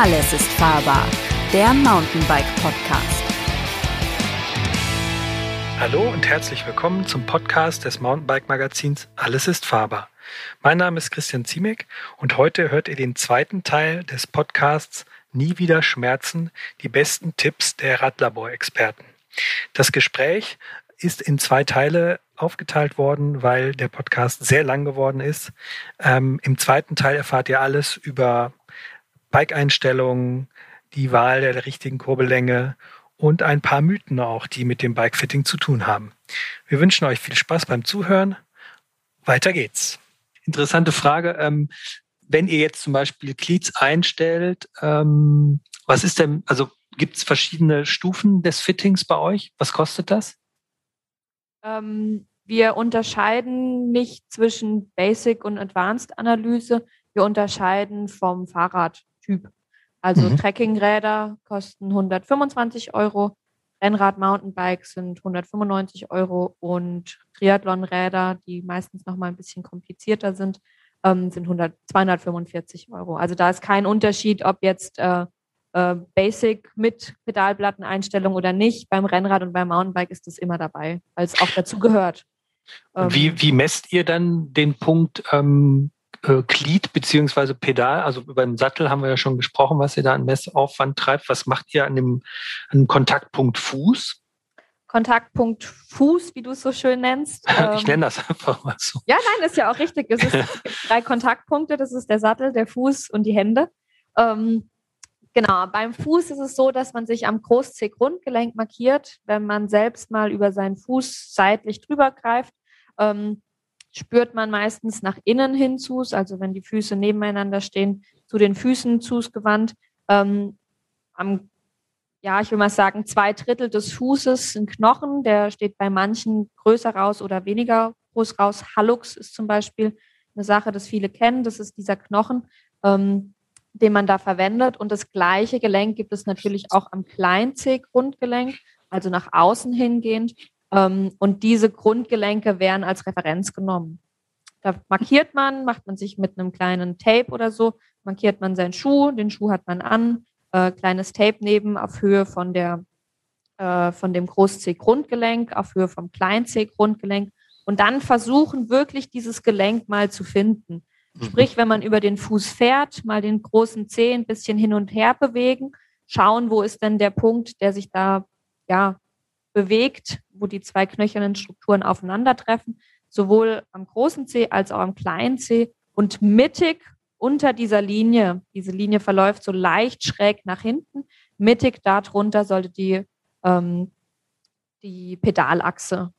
Alles ist fahrbar, der Mountainbike Podcast. Hallo und herzlich willkommen zum Podcast des Mountainbike Magazins Alles ist fahrbar. Mein Name ist Christian Ziemek und heute hört ihr den zweiten Teil des Podcasts Nie wieder Schmerzen, die besten Tipps der Radlabor-Experten. Das Gespräch ist in zwei Teile aufgeteilt worden, weil der Podcast sehr lang geworden ist. Ähm, Im zweiten Teil erfahrt ihr alles über Bike-Einstellungen, die Wahl der richtigen Kurbellänge und ein paar Mythen auch, die mit dem Bikefitting zu tun haben. Wir wünschen euch viel Spaß beim Zuhören. Weiter geht's. Interessante Frage. Ähm, wenn ihr jetzt zum Beispiel Cleats einstellt, ähm, was ist denn, also gibt es verschiedene Stufen des Fittings bei euch? Was kostet das? Ähm, wir unterscheiden nicht zwischen Basic und Advanced Analyse. Wir unterscheiden vom Fahrradtyp. Also mhm. Trekkingräder kosten 125 Euro, Rennrad-Mountainbikes sind 195 Euro und Triathlonräder, die meistens noch mal ein bisschen komplizierter sind, ähm, sind 100, 245 Euro. Also da ist kein Unterschied, ob jetzt äh, äh, Basic mit Pedalplatteneinstellung oder nicht. Beim Rennrad und beim Mountainbike ist das immer dabei, weil es auch dazu gehört. Ähm, wie, wie messt ihr dann den Punkt ähm, äh, Glied beziehungsweise Pedal? Also beim Sattel haben wir ja schon gesprochen, was ihr da an Messaufwand treibt. Was macht ihr an dem, an dem Kontaktpunkt Fuß? Kontaktpunkt Fuß, wie du es so schön nennst. ich ähm, nenne das einfach mal so. Ja, nein, das ist ja auch richtig. Es, ist, es gibt drei Kontaktpunkte. Das ist der Sattel, der Fuß und die Hände. Ähm, Genau, beim Fuß ist es so, dass man sich am Großzeh-Grundgelenk markiert. Wenn man selbst mal über seinen Fuß seitlich drüber greift, ähm, spürt man meistens nach innen hin zu, also wenn die Füße nebeneinander stehen, zu den Füßen zugewandt. Ähm, am, ja, ich will mal sagen, zwei Drittel des Fußes sind Knochen. Der steht bei manchen größer raus oder weniger groß raus. Hallux ist zum Beispiel eine Sache, das viele kennen. Das ist dieser Knochen. Ähm, den man da verwendet. Und das gleiche Gelenk gibt es natürlich auch am Klein-C-Grundgelenk, also nach außen hingehend. Ähm, und diese Grundgelenke werden als Referenz genommen. Da markiert man, macht man sich mit einem kleinen Tape oder so, markiert man seinen Schuh, den Schuh hat man an, äh, kleines Tape neben auf Höhe von der äh, von dem Groß-C-Grundgelenk, auf Höhe vom Klein-C-Grundgelenk und dann versuchen wirklich dieses Gelenk mal zu finden. Mhm. Sprich, wenn man über den Fuß fährt, mal den großen Zeh ein bisschen hin und her bewegen, schauen, wo ist denn der Punkt, der sich da ja bewegt, wo die zwei knöchernen Strukturen aufeinandertreffen, sowohl am großen Zeh als auch am kleinen Zeh und mittig unter dieser Linie. Diese Linie verläuft so leicht schräg nach hinten. Mittig darunter sollte die, ähm, die Pedalachse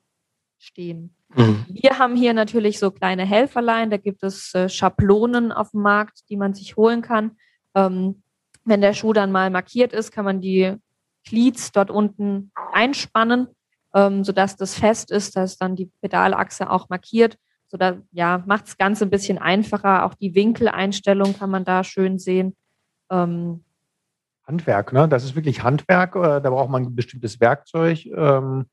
stehen. Mhm. Wir haben hier natürlich so kleine Helferlein, da gibt es äh, Schablonen auf dem Markt, die man sich holen kann. Ähm, wenn der Schuh dann mal markiert ist, kann man die Cleats dort unten einspannen, ähm, sodass das fest ist, dass dann die Pedalachse auch markiert. So da, ja, macht das Ganze ein bisschen einfacher. Auch die Winkeleinstellung kann man da schön sehen. Ähm, Handwerk, ne? Das ist wirklich Handwerk. Äh, da braucht man ein bestimmtes Werkzeug. Ähm,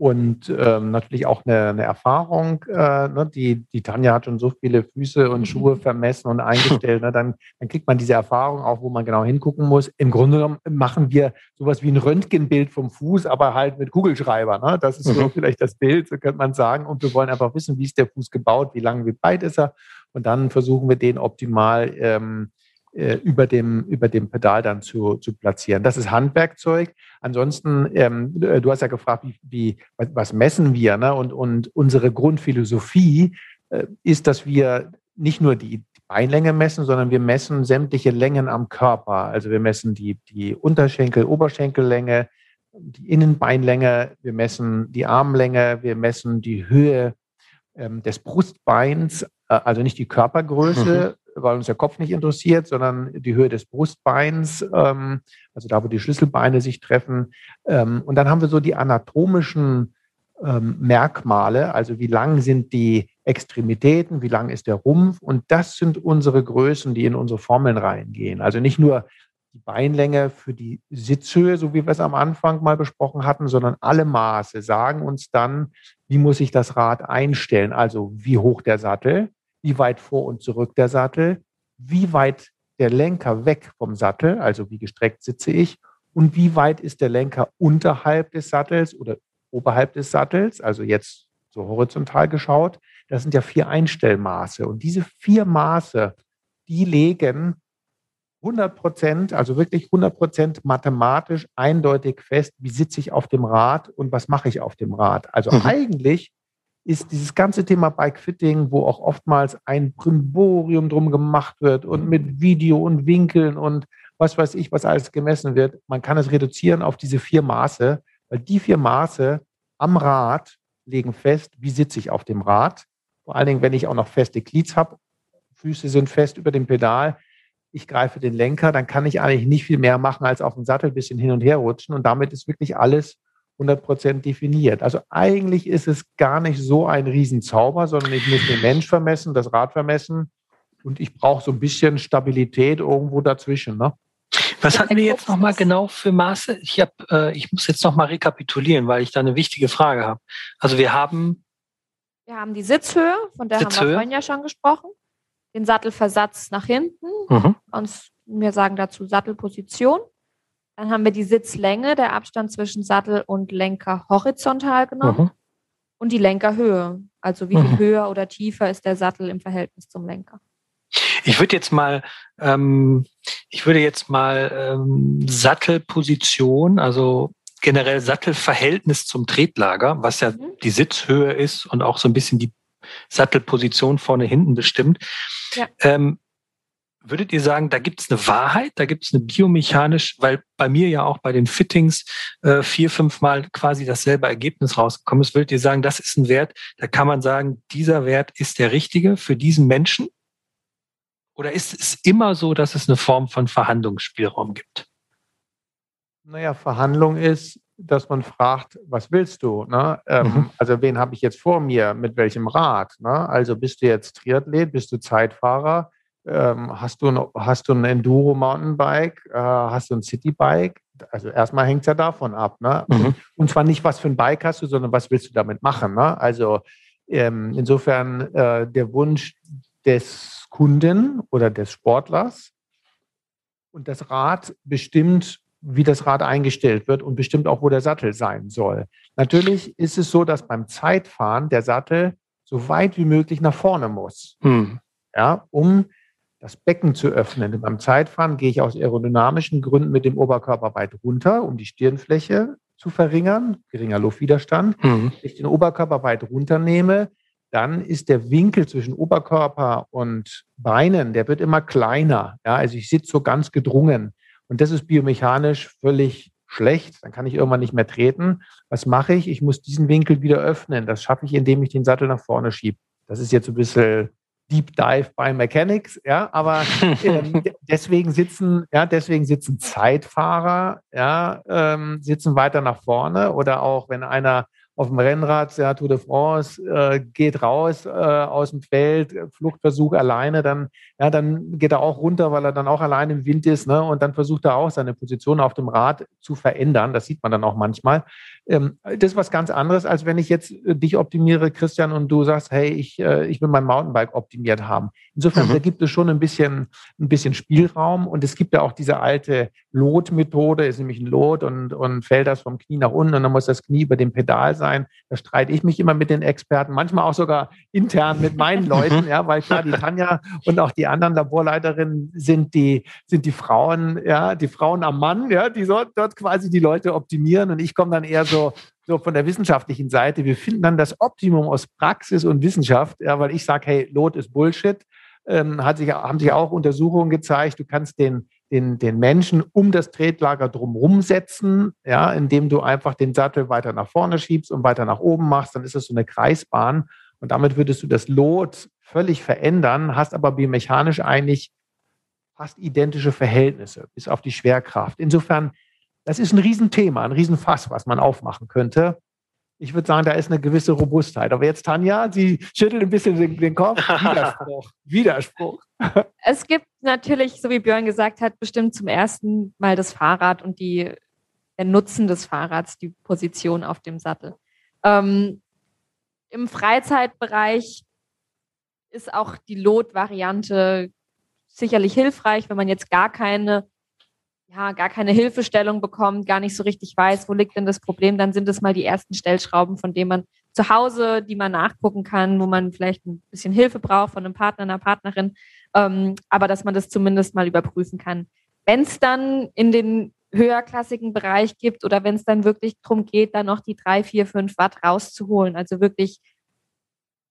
und ähm, natürlich auch eine, eine Erfahrung. Äh, ne? die, die Tanja hat schon so viele Füße und Schuhe vermessen und eingestellt. Ne? Dann, dann kriegt man diese Erfahrung auch, wo man genau hingucken muss. Im Grunde genommen machen wir sowas wie ein Röntgenbild vom Fuß, aber halt mit Kugelschreiber. Ne? Das ist so mhm. vielleicht das Bild, so könnte man sagen. Und wir wollen einfach wissen, wie ist der Fuß gebaut, wie lang, wie breit ist er. Und dann versuchen wir den optimal ähm, äh, über dem, über dem Pedal dann zu, zu platzieren. Das ist Handwerkzeug. Ansonsten, ähm, du hast ja gefragt, wie, wie, was messen wir? Ne? Und, und unsere Grundphilosophie äh, ist, dass wir nicht nur die Beinlänge messen, sondern wir messen sämtliche Längen am Körper. Also wir messen die, die Unterschenkel, Oberschenkellänge, die Innenbeinlänge, wir messen die Armlänge, wir messen die Höhe ähm, des Brustbeins, äh, also nicht die Körpergröße, weil uns der Kopf nicht interessiert, sondern die Höhe des Brustbeins, ähm, also da, wo die Schlüsselbeine sich treffen. Ähm, und dann haben wir so die anatomischen ähm, Merkmale, also wie lang sind die Extremitäten, wie lang ist der Rumpf. Und das sind unsere Größen, die in unsere Formeln reingehen. Also nicht nur die Beinlänge für die Sitzhöhe, so wie wir es am Anfang mal besprochen hatten, sondern alle Maße sagen uns dann, wie muss ich das Rad einstellen. Also wie hoch der Sattel, wie weit vor und zurück der Sattel, wie weit der Lenker weg vom Sattel, also wie gestreckt sitze ich, und wie weit ist der Lenker unterhalb des Sattels oder oberhalb des Sattels, also jetzt so horizontal geschaut. Das sind ja vier Einstellmaße. Und diese vier Maße, die legen 100 Prozent, also wirklich 100 Prozent mathematisch eindeutig fest, wie sitze ich auf dem Rad und was mache ich auf dem Rad. Also mhm. eigentlich ist dieses ganze Thema Bikefitting, wo auch oftmals ein Primborium drum gemacht wird und mit Video und Winkeln und was weiß ich, was alles gemessen wird. Man kann es reduzieren auf diese vier Maße, weil die vier Maße am Rad legen fest, wie sitze ich auf dem Rad. Vor allen Dingen, wenn ich auch noch feste Glieds habe, Füße sind fest über dem Pedal, ich greife den Lenker, dann kann ich eigentlich nicht viel mehr machen, als auf dem Sattel ein bisschen hin und her rutschen. Und damit ist wirklich alles 100% definiert. Also eigentlich ist es gar nicht so ein Riesenzauber, sondern ich muss den Mensch vermessen, das Rad vermessen und ich brauche so ein bisschen Stabilität irgendwo dazwischen. Ne? Was hatten wir jetzt nochmal genau für Maße? Ich, hab, äh, ich muss jetzt nochmal rekapitulieren, weil ich da eine wichtige Frage habe. Also wir haben... Wir haben die Sitzhöhe, von der Sitzhöhe. haben wir vorhin ja schon gesprochen. Den Sattelversatz nach hinten. Mhm. Und wir sagen dazu Sattelposition. Dann haben wir die Sitzlänge, der Abstand zwischen Sattel und Lenker horizontal genommen. Mhm. Und die Lenkerhöhe. Also wie viel mhm. höher oder tiefer ist der Sattel im Verhältnis zum Lenker. Ich würde jetzt mal, ähm, ich würde jetzt mal ähm, Sattelposition, also generell Sattelverhältnis zum Tretlager, was ja mhm. die Sitzhöhe ist und auch so ein bisschen die Sattelposition vorne hinten bestimmt. Ja. Ähm, würdet ihr sagen, da gibt es eine Wahrheit, da gibt es eine biomechanisch, weil bei mir ja auch bei den Fittings äh, vier, fünf Mal quasi dasselbe Ergebnis rausgekommen ist, würdet ihr sagen, das ist ein Wert, da kann man sagen, dieser Wert ist der richtige für diesen Menschen? Oder ist es immer so, dass es eine Form von Verhandlungsspielraum gibt? Naja, Verhandlung ist, dass man fragt, was willst du? Ne? Ähm, mhm. Also wen habe ich jetzt vor mir? Mit welchem Rad? Ne? Also bist du jetzt Triathlet? Bist du Zeitfahrer? Ähm, hast, du ein, hast du ein Enduro-Mountainbike? Äh, hast du ein Citybike? Also erstmal hängt es ja davon ab. Ne? Mhm. Und zwar nicht, was für ein Bike hast du, sondern was willst du damit machen? Ne? Also ähm, insofern äh, der Wunsch des Kunden oder des Sportlers. Und das Rad bestimmt, wie das Rad eingestellt wird und bestimmt auch, wo der Sattel sein soll. Natürlich ist es so, dass beim Zeitfahren der Sattel so weit wie möglich nach vorne muss, hm. ja, um das Becken zu öffnen. Beim Zeitfahren gehe ich aus aerodynamischen Gründen mit dem Oberkörper weit runter, um die Stirnfläche zu verringern, geringer Luftwiderstand. Mhm. Wenn ich den Oberkörper weit runternehme, dann ist der Winkel zwischen Oberkörper und Beinen, der wird immer kleiner. Ja, also ich sitze so ganz gedrungen. Und das ist biomechanisch völlig schlecht. Dann kann ich irgendwann nicht mehr treten. Was mache ich? Ich muss diesen Winkel wieder öffnen. Das schaffe ich, indem ich den Sattel nach vorne schiebe. Das ist jetzt ein bisschen Deep Dive bei Mechanics, ja, aber ähm, deswegen sitzen, ja, deswegen sitzen Zeitfahrer, ja, ähm, sitzen weiter nach vorne oder auch wenn einer auf dem Rennrad, ja, Tour de France, äh, geht raus äh, aus dem Feld, Fluchtversuch alleine, dann, ja, dann geht er auch runter, weil er dann auch allein im Wind ist, ne? Und dann versucht er auch seine Position auf dem Rad zu verändern. Das sieht man dann auch manchmal. Ähm, das ist was ganz anderes, als wenn ich jetzt äh, dich optimiere, Christian, und du sagst, hey, ich, äh, ich will mein Mountainbike optimiert haben. Insofern, mhm. da gibt es schon ein bisschen, ein bisschen Spielraum und es gibt ja auch diese alte Lot-Methode, ist nämlich ein Lot und, und fällt das vom Knie nach unten und dann muss das Knie über dem Pedal sein. Da streite ich mich immer mit den Experten, manchmal auch sogar intern mit meinen Leuten, ja, weil klar, die Tanja und auch die anderen Laborleiterinnen sind die, sind die Frauen, ja, die Frauen am Mann, ja, die dort, dort quasi die Leute optimieren und ich komme dann eher so, so von der wissenschaftlichen Seite. Wir finden dann das Optimum aus Praxis und Wissenschaft, ja, weil ich sage, hey, Lot ist Bullshit. Ähm, hat sich, haben sich auch Untersuchungen gezeigt, du kannst den den, den Menschen um das Tretlager drumherum setzen, ja, indem du einfach den Sattel weiter nach vorne schiebst und weiter nach oben machst, dann ist es so eine Kreisbahn und damit würdest du das Lot völlig verändern, hast aber biomechanisch eigentlich fast identische Verhältnisse, bis auf die Schwerkraft. Insofern, das ist ein Riesenthema, ein Riesenfass, was man aufmachen könnte ich würde sagen, da ist eine gewisse Robustheit. Aber jetzt, Tanja, sie schüttelt ein bisschen den, den Kopf. Widerspruch. Widerspruch. Es gibt natürlich, so wie Björn gesagt hat, bestimmt zum ersten Mal das Fahrrad und die, der Nutzen des Fahrrads, die Position auf dem Sattel. Ähm, Im Freizeitbereich ist auch die Lot-Variante sicherlich hilfreich, wenn man jetzt gar keine, ja, gar keine Hilfestellung bekommt, gar nicht so richtig weiß, wo liegt denn das Problem, dann sind es mal die ersten Stellschrauben, von denen man zu Hause, die man nachgucken kann, wo man vielleicht ein bisschen Hilfe braucht von einem Partner, einer Partnerin, ähm, aber dass man das zumindest mal überprüfen kann. Wenn es dann in den höherklassigen Bereich gibt oder wenn es dann wirklich darum geht, dann noch die drei, vier, fünf Watt rauszuholen, also wirklich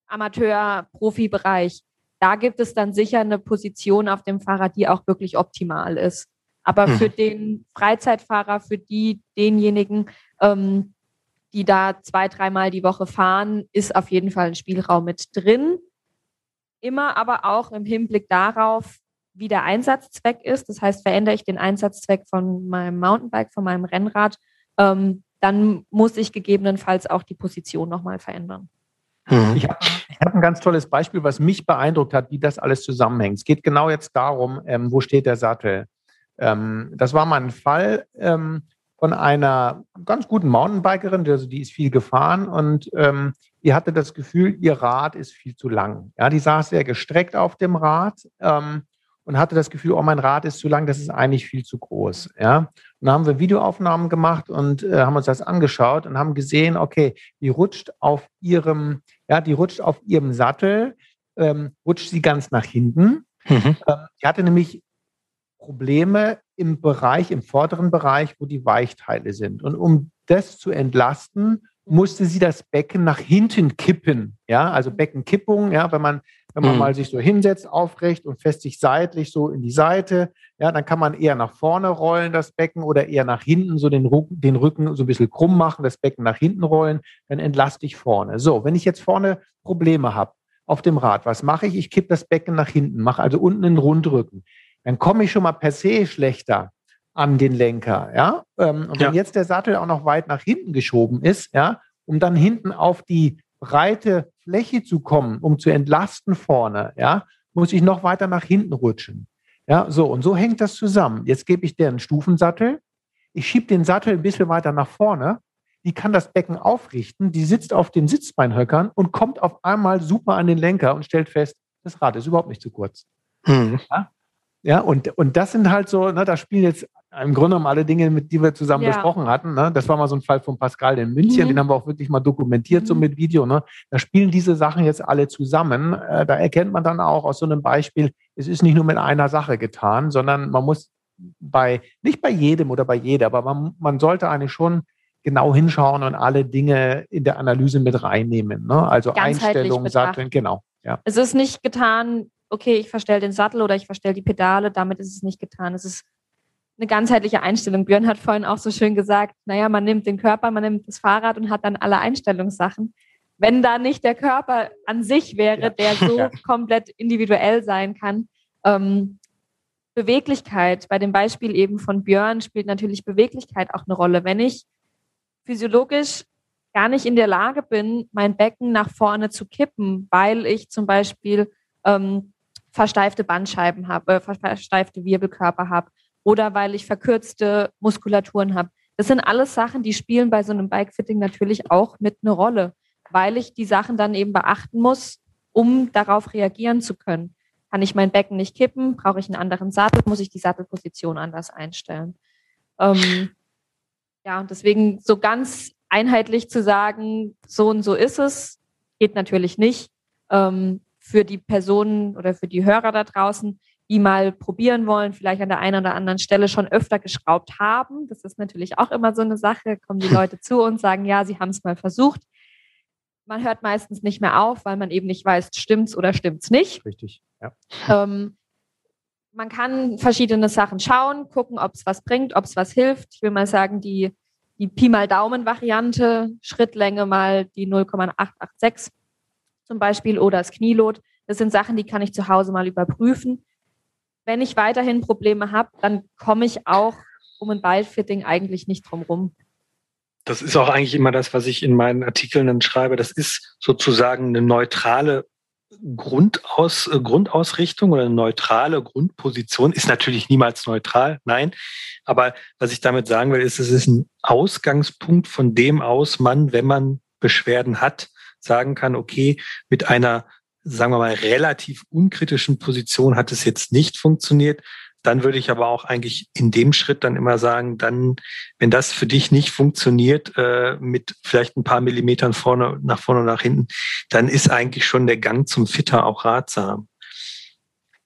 Amateur-Profi-Bereich, da gibt es dann sicher eine Position auf dem Fahrrad, die auch wirklich optimal ist. Aber mhm. für den Freizeitfahrer, für die, denjenigen, ähm, die da zwei, dreimal die Woche fahren, ist auf jeden Fall ein Spielraum mit drin. Immer aber auch im Hinblick darauf, wie der Einsatzzweck ist. Das heißt, verändere ich den Einsatzzweck von meinem Mountainbike, von meinem Rennrad, ähm, dann muss ich gegebenenfalls auch die Position nochmal verändern. Mhm. Ich habe hab ein ganz tolles Beispiel, was mich beeindruckt hat, wie das alles zusammenhängt. Es geht genau jetzt darum, ähm, wo steht der Sattel. Ähm, das war mal ein Fall ähm, von einer ganz guten Mountainbikerin, also die ist viel gefahren und ähm, die hatte das Gefühl, ihr Rad ist viel zu lang. Ja, die saß sehr gestreckt auf dem Rad ähm, und hatte das Gefühl, oh, mein Rad ist zu lang, das ist eigentlich viel zu groß. Ja? Und dann haben wir Videoaufnahmen gemacht und äh, haben uns das angeschaut und haben gesehen, okay, die rutscht auf ihrem, ja, die rutscht auf ihrem Sattel, ähm, rutscht sie ganz nach hinten. Mhm. Ähm, die hatte nämlich Probleme im Bereich, im vorderen Bereich, wo die Weichteile sind. Und um das zu entlasten, musste sie das Becken nach hinten kippen. Ja, also Beckenkippung, ja, wenn man wenn man mhm. mal sich so hinsetzt, aufrecht und fest sich seitlich so in die Seite, ja, dann kann man eher nach vorne rollen, das Becken, oder eher nach hinten, so den, Rücken, den Rücken so ein bisschen krumm machen, das Becken nach hinten rollen, dann entlaste ich vorne. So, wenn ich jetzt vorne Probleme habe auf dem Rad, was mache ich? Ich kippe das Becken nach hinten, mache also unten einen Rundrücken. Dann komme ich schon mal per se schlechter an den Lenker, ja. Ähm, und wenn jetzt der Sattel auch noch weit nach hinten geschoben ist, ja, um dann hinten auf die breite Fläche zu kommen, um zu entlasten vorne, ja, muss ich noch weiter nach hinten rutschen. Ja, so und so hängt das zusammen. Jetzt gebe ich dir einen Stufensattel. Ich schiebe den Sattel ein bisschen weiter nach vorne. Die kann das Becken aufrichten. Die sitzt auf den Sitzbeinhöckern und kommt auf einmal super an den Lenker und stellt fest, das Rad ist überhaupt nicht zu kurz. Mhm. Ja? Ja, und, und das sind halt so, ne, da spielen jetzt im Grunde genommen alle Dinge, mit die wir zusammen ja. besprochen hatten. Ne? Das war mal so ein Fall von Pascal in München, mhm. den haben wir auch wirklich mal dokumentiert, mhm. so mit Video. Ne? Da spielen diese Sachen jetzt alle zusammen. Äh, da erkennt man dann auch aus so einem Beispiel, es ist nicht nur mit einer Sache getan, sondern man muss bei, nicht bei jedem oder bei jeder, aber man, man sollte eigentlich schon genau hinschauen und alle Dinge in der Analyse mit reinnehmen. Ne? Also Einstellungen, Satteln, genau. Ja. Es ist nicht getan, okay, ich verstelle den Sattel oder ich verstelle die Pedale, damit ist es nicht getan. Es ist eine ganzheitliche Einstellung. Björn hat vorhin auch so schön gesagt, naja, man nimmt den Körper, man nimmt das Fahrrad und hat dann alle Einstellungssachen. Wenn da nicht der Körper an sich wäre, ja. der so ja. komplett individuell sein kann, ähm, Beweglichkeit, bei dem Beispiel eben von Björn spielt natürlich Beweglichkeit auch eine Rolle. Wenn ich physiologisch gar nicht in der Lage bin, mein Becken nach vorne zu kippen, weil ich zum Beispiel ähm, versteifte Bandscheiben habe, äh, versteifte Wirbelkörper habe, oder weil ich verkürzte Muskulaturen habe. Das sind alles Sachen, die spielen bei so einem Bikefitting natürlich auch mit eine Rolle, weil ich die Sachen dann eben beachten muss, um darauf reagieren zu können. Kann ich mein Becken nicht kippen? Brauche ich einen anderen Sattel? Muss ich die Sattelposition anders einstellen? Ähm, ja, und deswegen so ganz einheitlich zu sagen, so und so ist es, geht natürlich nicht. Ähm, für die Personen oder für die Hörer da draußen die mal probieren wollen, vielleicht an der einen oder anderen Stelle schon öfter geschraubt haben. Das ist natürlich auch immer so eine Sache. Kommen die Leute zu uns, sagen, ja, sie haben es mal versucht. Man hört meistens nicht mehr auf, weil man eben nicht weiß, stimmt's oder stimmt's nicht. Richtig, ja. Ähm, man kann verschiedene Sachen schauen, gucken, ob es was bringt, ob es was hilft. Ich will mal sagen, die, die Pi mal Daumen-Variante, Schrittlänge mal die 0,886 zum Beispiel oder das Knielot. Das sind Sachen, die kann ich zu Hause mal überprüfen wenn ich weiterhin Probleme habe, dann komme ich auch um ein Ballfitting eigentlich nicht drum rum. Das ist auch eigentlich immer das, was ich in meinen Artikeln dann schreibe. Das ist sozusagen eine neutrale Grundaus, äh, Grundausrichtung oder eine neutrale Grundposition. Ist natürlich niemals neutral, nein. Aber was ich damit sagen will, ist, es ist ein Ausgangspunkt, von dem aus man, wenn man Beschwerden hat, sagen kann, okay, mit einer sagen wir mal, relativ unkritischen Position hat es jetzt nicht funktioniert. Dann würde ich aber auch eigentlich in dem Schritt dann immer sagen, dann, wenn das für dich nicht funktioniert, äh, mit vielleicht ein paar Millimetern vorne, nach vorne und nach hinten, dann ist eigentlich schon der Gang zum Fitter auch ratsam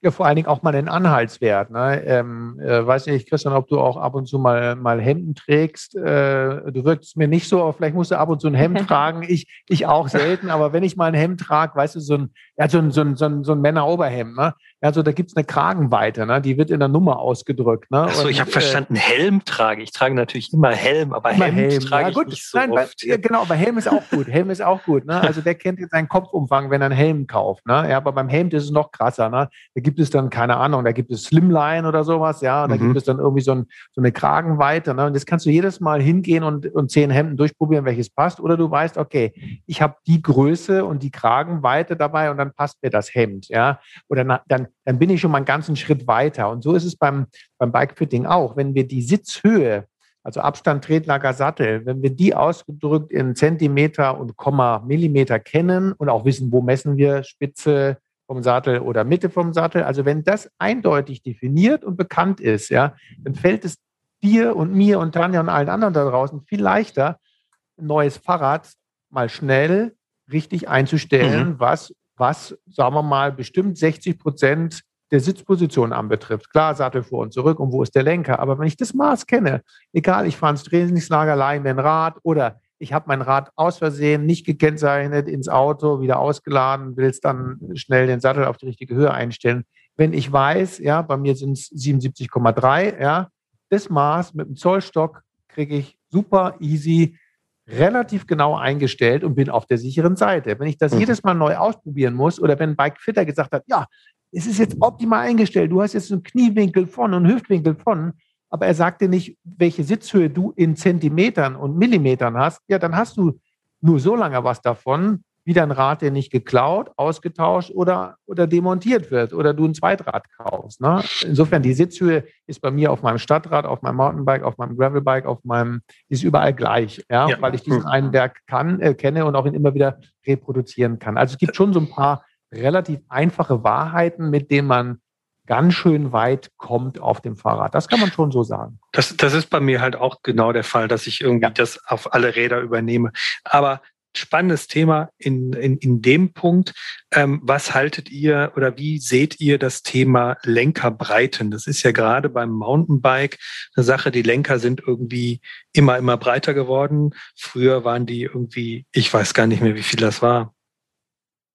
ja vor allen Dingen auch mal den Anhaltswert. Ne? Ähm, äh, weiß nicht, Christian, ob du auch ab und zu mal, mal Hemden trägst. Äh, du wirkst mir nicht so, aber vielleicht musst du ab und zu ein Hemd tragen. Ich, ich auch selten, aber wenn ich mal ein Hemd trage, weißt du, so ein, ja, so ein, so ein, so ein, so ein Männeroberhemd, ne? Also da gibt's eine Kragenweite, ne? die wird in der Nummer ausgedrückt. Ne? Achso, ich habe äh, verstanden, Helm trage. Ich trage natürlich immer Helm, aber immer Hemd Helm. trage ja, gut. ich nicht so Nein, oft. Ja, genau, aber Helm ist auch gut. Helm ist auch gut. Ne? Also der kennt jetzt seinen Kopfumfang, wenn er einen Helm kauft. Ne? Ja, aber beim Hemd ist es noch krasser. Ne? Da gibt es dann, keine Ahnung, da gibt es Slimline oder sowas, ja, und da mhm. gibt es dann irgendwie so, ein, so eine Kragenweite. Ne? Und das kannst du jedes Mal hingehen und, und zehn Hemden durchprobieren, welches passt. Oder du weißt, okay, ich habe die Größe und die Kragenweite dabei und dann passt mir das Hemd. Ja? Oder na, dann, dann bin ich schon mal ein ganzen Schritt weiter. Und so ist es beim, beim Bikefitting auch. Wenn wir die Sitzhöhe, also Abstand, Tretlager, Sattel, wenn wir die ausgedrückt in Zentimeter und Komma Millimeter kennen und auch wissen, wo messen wir Spitze vom Sattel oder Mitte vom Sattel, also wenn das eindeutig definiert und bekannt ist, ja, dann fällt es dir und mir und Tanja und allen anderen da draußen viel leichter, ein neues Fahrrad mal schnell richtig einzustellen, mhm. was, was, sagen wir mal, bestimmt 60 Prozent der Sitzposition anbetrifft. Klar, Sattel vor und zurück und wo ist der Lenker. Aber wenn ich das Maß kenne, egal, ich fahre ins Trainingslager, leihe mir ein Rad oder ich habe mein Rad aus Versehen nicht gekennzeichnet ins Auto, wieder ausgeladen, will es dann schnell den Sattel auf die richtige Höhe einstellen. Wenn ich weiß, ja, bei mir sind es 77,3, ja, das Maß mit dem Zollstock kriege ich super easy relativ genau eingestellt und bin auf der sicheren Seite. Wenn ich das mhm. jedes Mal neu ausprobieren muss oder wenn Bike Fitter gesagt hat, ja, es ist jetzt optimal eingestellt. Du hast jetzt einen Kniewinkel von und einen Hüftwinkel von, aber er sagt dir nicht, welche Sitzhöhe du in Zentimetern und Millimetern hast. Ja, dann hast du nur so lange was davon, wie dein Rad dir nicht geklaut, ausgetauscht oder, oder demontiert wird oder du ein Zweitrad kaufst. Ne? Insofern, die Sitzhöhe ist bei mir auf meinem Stadtrad, auf meinem Mountainbike, auf meinem Gravelbike, auf meinem, ist überall gleich, ja, ja. weil ich diesen einen Werk kann, äh, kenne und auch ihn immer wieder reproduzieren kann. Also es gibt schon so ein paar relativ einfache Wahrheiten, mit denen man ganz schön weit kommt auf dem Fahrrad. Das kann man schon so sagen. Das, das ist bei mir halt auch genau der Fall, dass ich irgendwie ja. das auf alle Räder übernehme. Aber spannendes Thema in, in, in dem Punkt. Ähm, was haltet ihr oder wie seht ihr das Thema Lenkerbreiten? Das ist ja gerade beim Mountainbike eine Sache. Die Lenker sind irgendwie immer, immer breiter geworden. Früher waren die irgendwie, ich weiß gar nicht mehr, wie viel das war.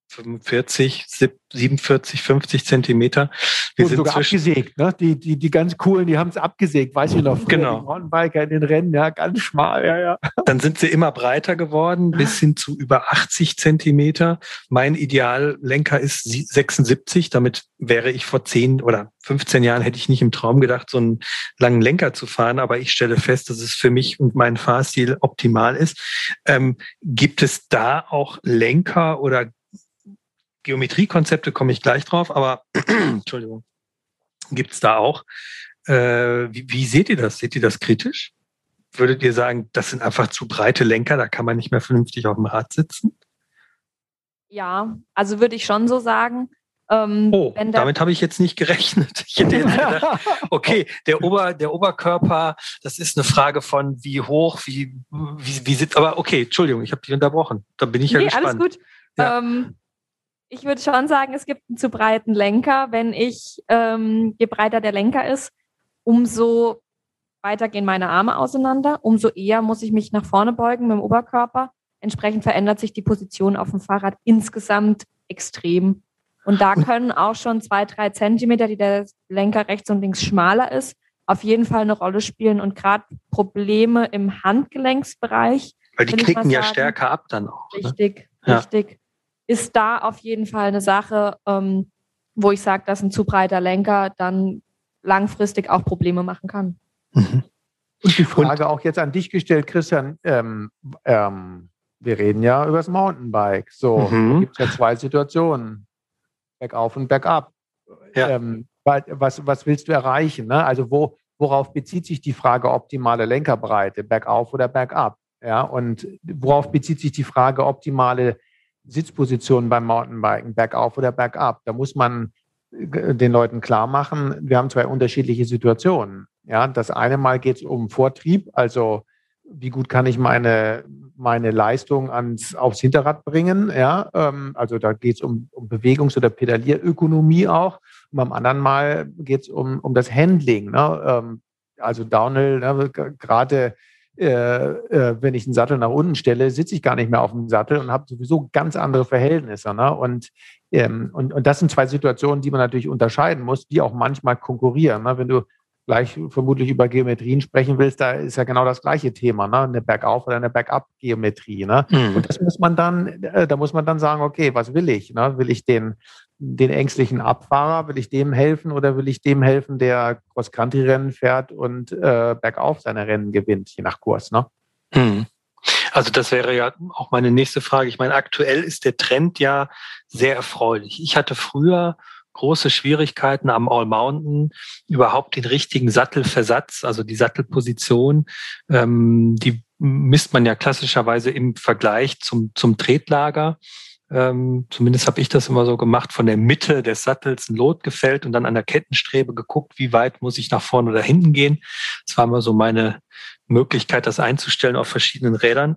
45, 47, 50 Zentimeter. Wir sind sogar abgesägt, ne? Die, die, die ganz coolen, die haben es abgesägt, weiß ich noch. Genau. Die Mountainbiker in den Rennen, ja, ganz schmal, ja, ja. Dann sind sie immer breiter geworden, bis hin zu über 80 Zentimeter. Mein Ideallenker ist 76, damit wäre ich vor 10 oder 15 Jahren hätte ich nicht im Traum gedacht, so einen langen Lenker zu fahren, aber ich stelle fest, dass es für mich und meinen Fahrstil optimal ist. Ähm, gibt es da auch Lenker oder Geometriekonzepte komme ich gleich drauf, aber Entschuldigung, gibt es da auch. Äh, wie, wie seht ihr das? Seht ihr das kritisch? Würdet ihr sagen, das sind einfach zu breite Lenker, da kann man nicht mehr vernünftig auf dem Rad sitzen? Ja, also würde ich schon so sagen. Ähm, oh, damit habe ich jetzt nicht gerechnet. Ich hätte jetzt gedacht, okay, der, Ober, der Oberkörper, das ist eine Frage von wie hoch, wie, wie, wie sitzt, aber okay, Entschuldigung, ich habe dich unterbrochen. Da bin ich ja nee, gespannt. Alles gut. Ja. Ähm, ich würde schon sagen, es gibt einen zu breiten Lenker. Wenn ich, ähm, je breiter der Lenker ist, umso weiter gehen meine Arme auseinander, umso eher muss ich mich nach vorne beugen mit dem Oberkörper. Entsprechend verändert sich die Position auf dem Fahrrad insgesamt extrem. Und da können auch schon zwei, drei Zentimeter, die der Lenker rechts und links schmaler ist, auf jeden Fall eine Rolle spielen. Und gerade Probleme im Handgelenksbereich. Weil die knicken ja stärker ab dann auch. Richtig, ne? richtig ist da auf jeden Fall eine Sache, ähm, wo ich sage, dass ein zu breiter Lenker dann langfristig auch Probleme machen kann. Mhm. Und die Frage und, auch jetzt an dich gestellt, Christian, ähm, ähm, wir reden ja über das Mountainbike. So, mhm. gibt es ja zwei Situationen, bergauf und bergab. Ja. Ähm, was, was willst du erreichen? Ne? Also wo, worauf bezieht sich die Frage optimale Lenkerbreite, bergauf oder bergab? Ja, und worauf bezieht sich die Frage optimale Sitzposition beim Mountainbiken, bergauf oder bergab. Da muss man äh, den Leuten klar machen, wir haben zwei unterschiedliche Situationen. Ja, das eine Mal geht es um Vortrieb, also wie gut kann ich meine, meine Leistung ans, aufs Hinterrad bringen. Ja, ähm, also da geht es um, um Bewegungs- oder Pedalierökonomie auch. Und beim anderen Mal geht es um, um das Handling. Ne? Ähm, also Downhill, ne? gerade wenn ich einen Sattel nach unten stelle, sitze ich gar nicht mehr auf dem Sattel und habe sowieso ganz andere Verhältnisse. Ne? Und, ähm, und, und das sind zwei Situationen, die man natürlich unterscheiden muss, die auch manchmal konkurrieren. Ne? Wenn du gleich vermutlich über Geometrien sprechen willst, da ist ja genau das gleiche Thema, ne? eine Bergauf- oder eine Bergab-Geometrie. Ne? Mhm. Und das muss man dann, äh, da muss man dann sagen, okay, was will ich? Ne? Will ich den, den ängstlichen Abfahrer, will ich dem helfen oder will ich dem helfen, der Cross-Country-Rennen fährt und äh, bergauf seine Rennen gewinnt, je nach Kurs, ne? Mhm. Also das wäre ja auch meine nächste Frage. Ich meine, aktuell ist der Trend ja sehr erfreulich. Ich hatte früher große Schwierigkeiten am All Mountain, überhaupt den richtigen Sattelversatz, also die Sattelposition, ähm, die misst man ja klassischerweise im Vergleich zum, zum Tretlager. Ähm, zumindest habe ich das immer so gemacht, von der Mitte des Sattels ein Lot gefällt und dann an der Kettenstrebe geguckt, wie weit muss ich nach vorne oder hinten gehen. Das war immer so meine Möglichkeit, das einzustellen auf verschiedenen Rädern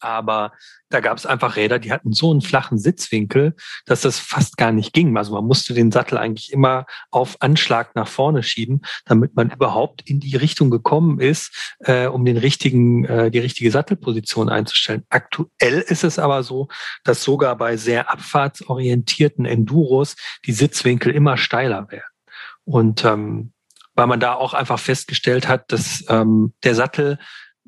aber da gab es einfach Räder, die hatten so einen flachen Sitzwinkel, dass das fast gar nicht ging. Also man musste den Sattel eigentlich immer auf Anschlag nach vorne schieben, damit man überhaupt in die Richtung gekommen ist, äh, um den richtigen, äh, die richtige Sattelposition einzustellen. Aktuell ist es aber so, dass sogar bei sehr abfahrtsorientierten Enduros die Sitzwinkel immer steiler werden. Und ähm, weil man da auch einfach festgestellt hat, dass ähm, der Sattel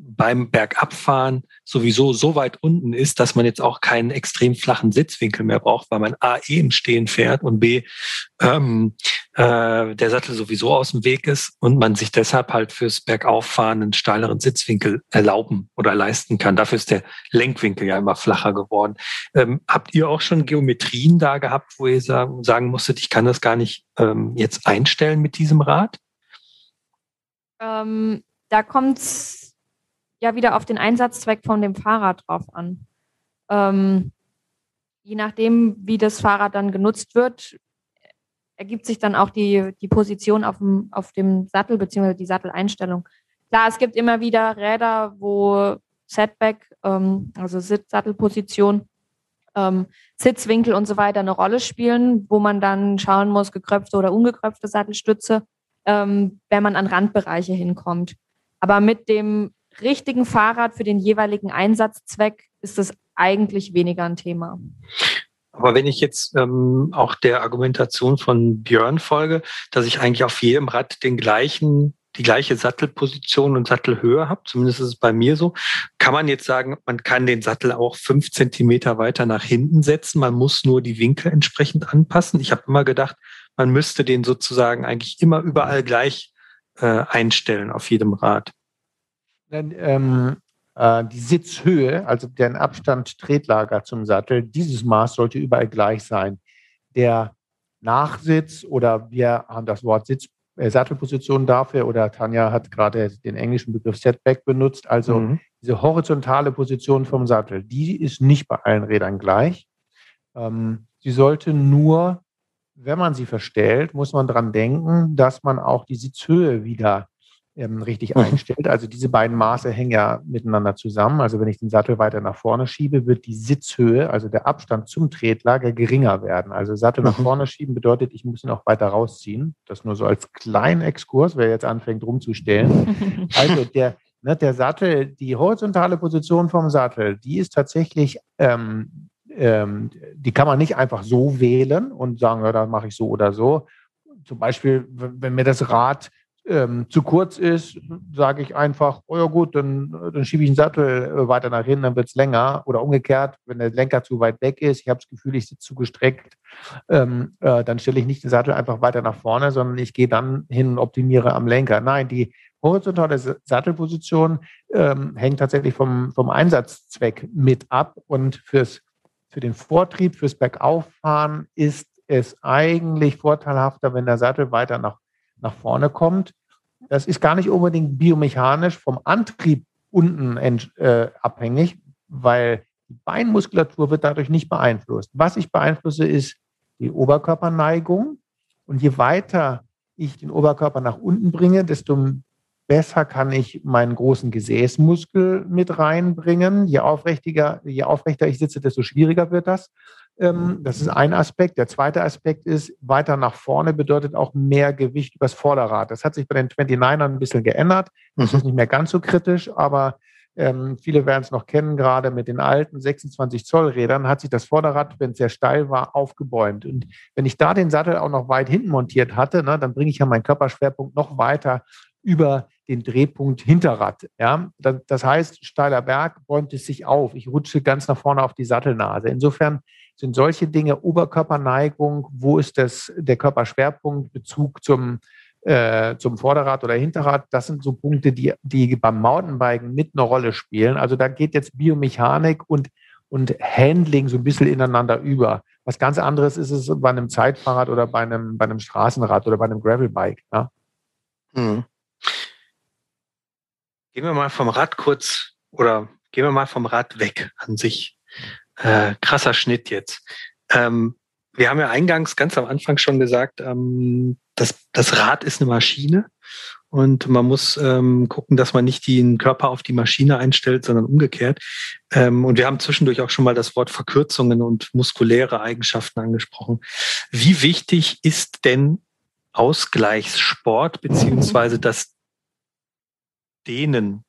beim Bergabfahren sowieso so weit unten ist, dass man jetzt auch keinen extrem flachen Sitzwinkel mehr braucht, weil man A eh im Stehen fährt und B ähm, äh, der Sattel sowieso aus dem Weg ist und man sich deshalb halt fürs Bergauffahren einen steileren Sitzwinkel erlauben oder leisten kann. Dafür ist der Lenkwinkel ja immer flacher geworden. Ähm, habt ihr auch schon Geometrien da gehabt, wo ihr sagen, sagen musstet, ich kann das gar nicht ähm, jetzt einstellen mit diesem Rad? Ähm, da kommt es ja wieder auf den Einsatzzweck von dem Fahrrad drauf an. Ähm, je nachdem, wie das Fahrrad dann genutzt wird, ergibt sich dann auch die, die Position auf dem, auf dem Sattel bzw. die Satteleinstellung. Klar, es gibt immer wieder Räder, wo Setback, ähm, also Sitzsattelposition, ähm, Sitzwinkel und so weiter eine Rolle spielen, wo man dann schauen muss, gekröpfte oder ungekröpfte Sattelstütze, ähm, wenn man an Randbereiche hinkommt. Aber mit dem richtigen Fahrrad für den jeweiligen Einsatzzweck ist es eigentlich weniger ein Thema. Aber wenn ich jetzt ähm, auch der Argumentation von Björn folge, dass ich eigentlich auf jedem Rad den gleichen, die gleiche Sattelposition und Sattelhöhe habe, zumindest ist es bei mir so, kann man jetzt sagen, man kann den Sattel auch fünf Zentimeter weiter nach hinten setzen. Man muss nur die Winkel entsprechend anpassen. Ich habe immer gedacht, man müsste den sozusagen eigentlich immer überall gleich äh, einstellen auf jedem Rad ähm, äh, die Sitzhöhe, also deren Abstand Tretlager zum Sattel, dieses Maß sollte überall gleich sein. Der Nachsitz oder wir haben das Wort Sitz, äh, Sattelposition dafür oder Tanja hat gerade den englischen Begriff Setback benutzt. Also mhm. diese horizontale Position vom Sattel, die ist nicht bei allen Rädern gleich. Ähm, sie sollte nur, wenn man sie verstellt, muss man daran denken, dass man auch die Sitzhöhe wieder ähm, richtig mhm. einstellt. Also diese beiden Maße hängen ja miteinander zusammen. Also wenn ich den Sattel weiter nach vorne schiebe, wird die Sitzhöhe, also der Abstand zum Tretlager, geringer werden. Also Sattel mhm. nach vorne schieben bedeutet, ich muss ihn auch weiter rausziehen. Das nur so als kleinen Exkurs, wer jetzt anfängt rumzustellen. also der, ne, der Sattel, die horizontale Position vom Sattel, die ist tatsächlich ähm, ähm, die kann man nicht einfach so wählen und sagen, ja, dann mache ich so oder so. Zum Beispiel, wenn mir das Rad ähm, zu kurz ist, sage ich einfach, oh ja gut, dann, dann schiebe ich den Sattel äh, weiter nach hinten, dann wird es länger. Oder umgekehrt, wenn der Lenker zu weit weg ist, ich habe das Gefühl, ich sitze zu gestreckt, ähm, äh, dann stelle ich nicht den Sattel einfach weiter nach vorne, sondern ich gehe dann hin und optimiere am Lenker. Nein, die horizontale Sattelposition ähm, hängt tatsächlich vom, vom Einsatzzweck mit ab und fürs, für den Vortrieb, fürs Bergauffahren ist es eigentlich vorteilhafter, wenn der Sattel weiter nach nach vorne kommt. Das ist gar nicht unbedingt biomechanisch vom Antrieb unten äh, abhängig, weil Die Beinmuskulatur wird dadurch nicht beeinflusst. Was ich beeinflusse, ist die Oberkörperneigung. Und je weiter ich den Oberkörper nach unten bringe, desto besser kann ich meinen großen Gesäßmuskel mit reinbringen. Je aufrechter, je aufrechter ich sitze, desto schwieriger wird das. Ähm, das ist ein Aspekt. Der zweite Aspekt ist, weiter nach vorne bedeutet auch mehr Gewicht übers Vorderrad. Das hat sich bei den 29ern ein bisschen geändert. Das mhm. ist nicht mehr ganz so kritisch, aber ähm, viele werden es noch kennen, gerade mit den alten 26 Zoll Rädern hat sich das Vorderrad, wenn es sehr steil war, aufgebäumt. Und wenn ich da den Sattel auch noch weit hinten montiert hatte, ne, dann bringe ich ja meinen Körperschwerpunkt noch weiter über den Drehpunkt Hinterrad. Ja? Das heißt, steiler Berg bäumt es sich auf. Ich rutsche ganz nach vorne auf die Sattelnase. Insofern sind solche Dinge Oberkörperneigung, wo ist das, der Körperschwerpunkt, Bezug zum, äh, zum Vorderrad oder Hinterrad, das sind so Punkte, die, die beim Mountainbiken mit eine Rolle spielen. Also da geht jetzt Biomechanik und, und Handling so ein bisschen ineinander über. Was ganz anderes ist es bei einem Zeitfahrrad oder bei einem, bei einem Straßenrad oder bei einem Gravelbike. Ja? Hm. Gehen wir mal vom Rad kurz oder gehen wir mal vom Rad weg an sich. Äh, krasser Schnitt jetzt. Ähm, wir haben ja eingangs ganz am Anfang schon gesagt, ähm, das, das Rad ist eine Maschine und man muss ähm, gucken, dass man nicht den Körper auf die Maschine einstellt, sondern umgekehrt. Ähm, und wir haben zwischendurch auch schon mal das Wort Verkürzungen und muskuläre Eigenschaften angesprochen. Wie wichtig ist denn Ausgleichssport beziehungsweise das denen,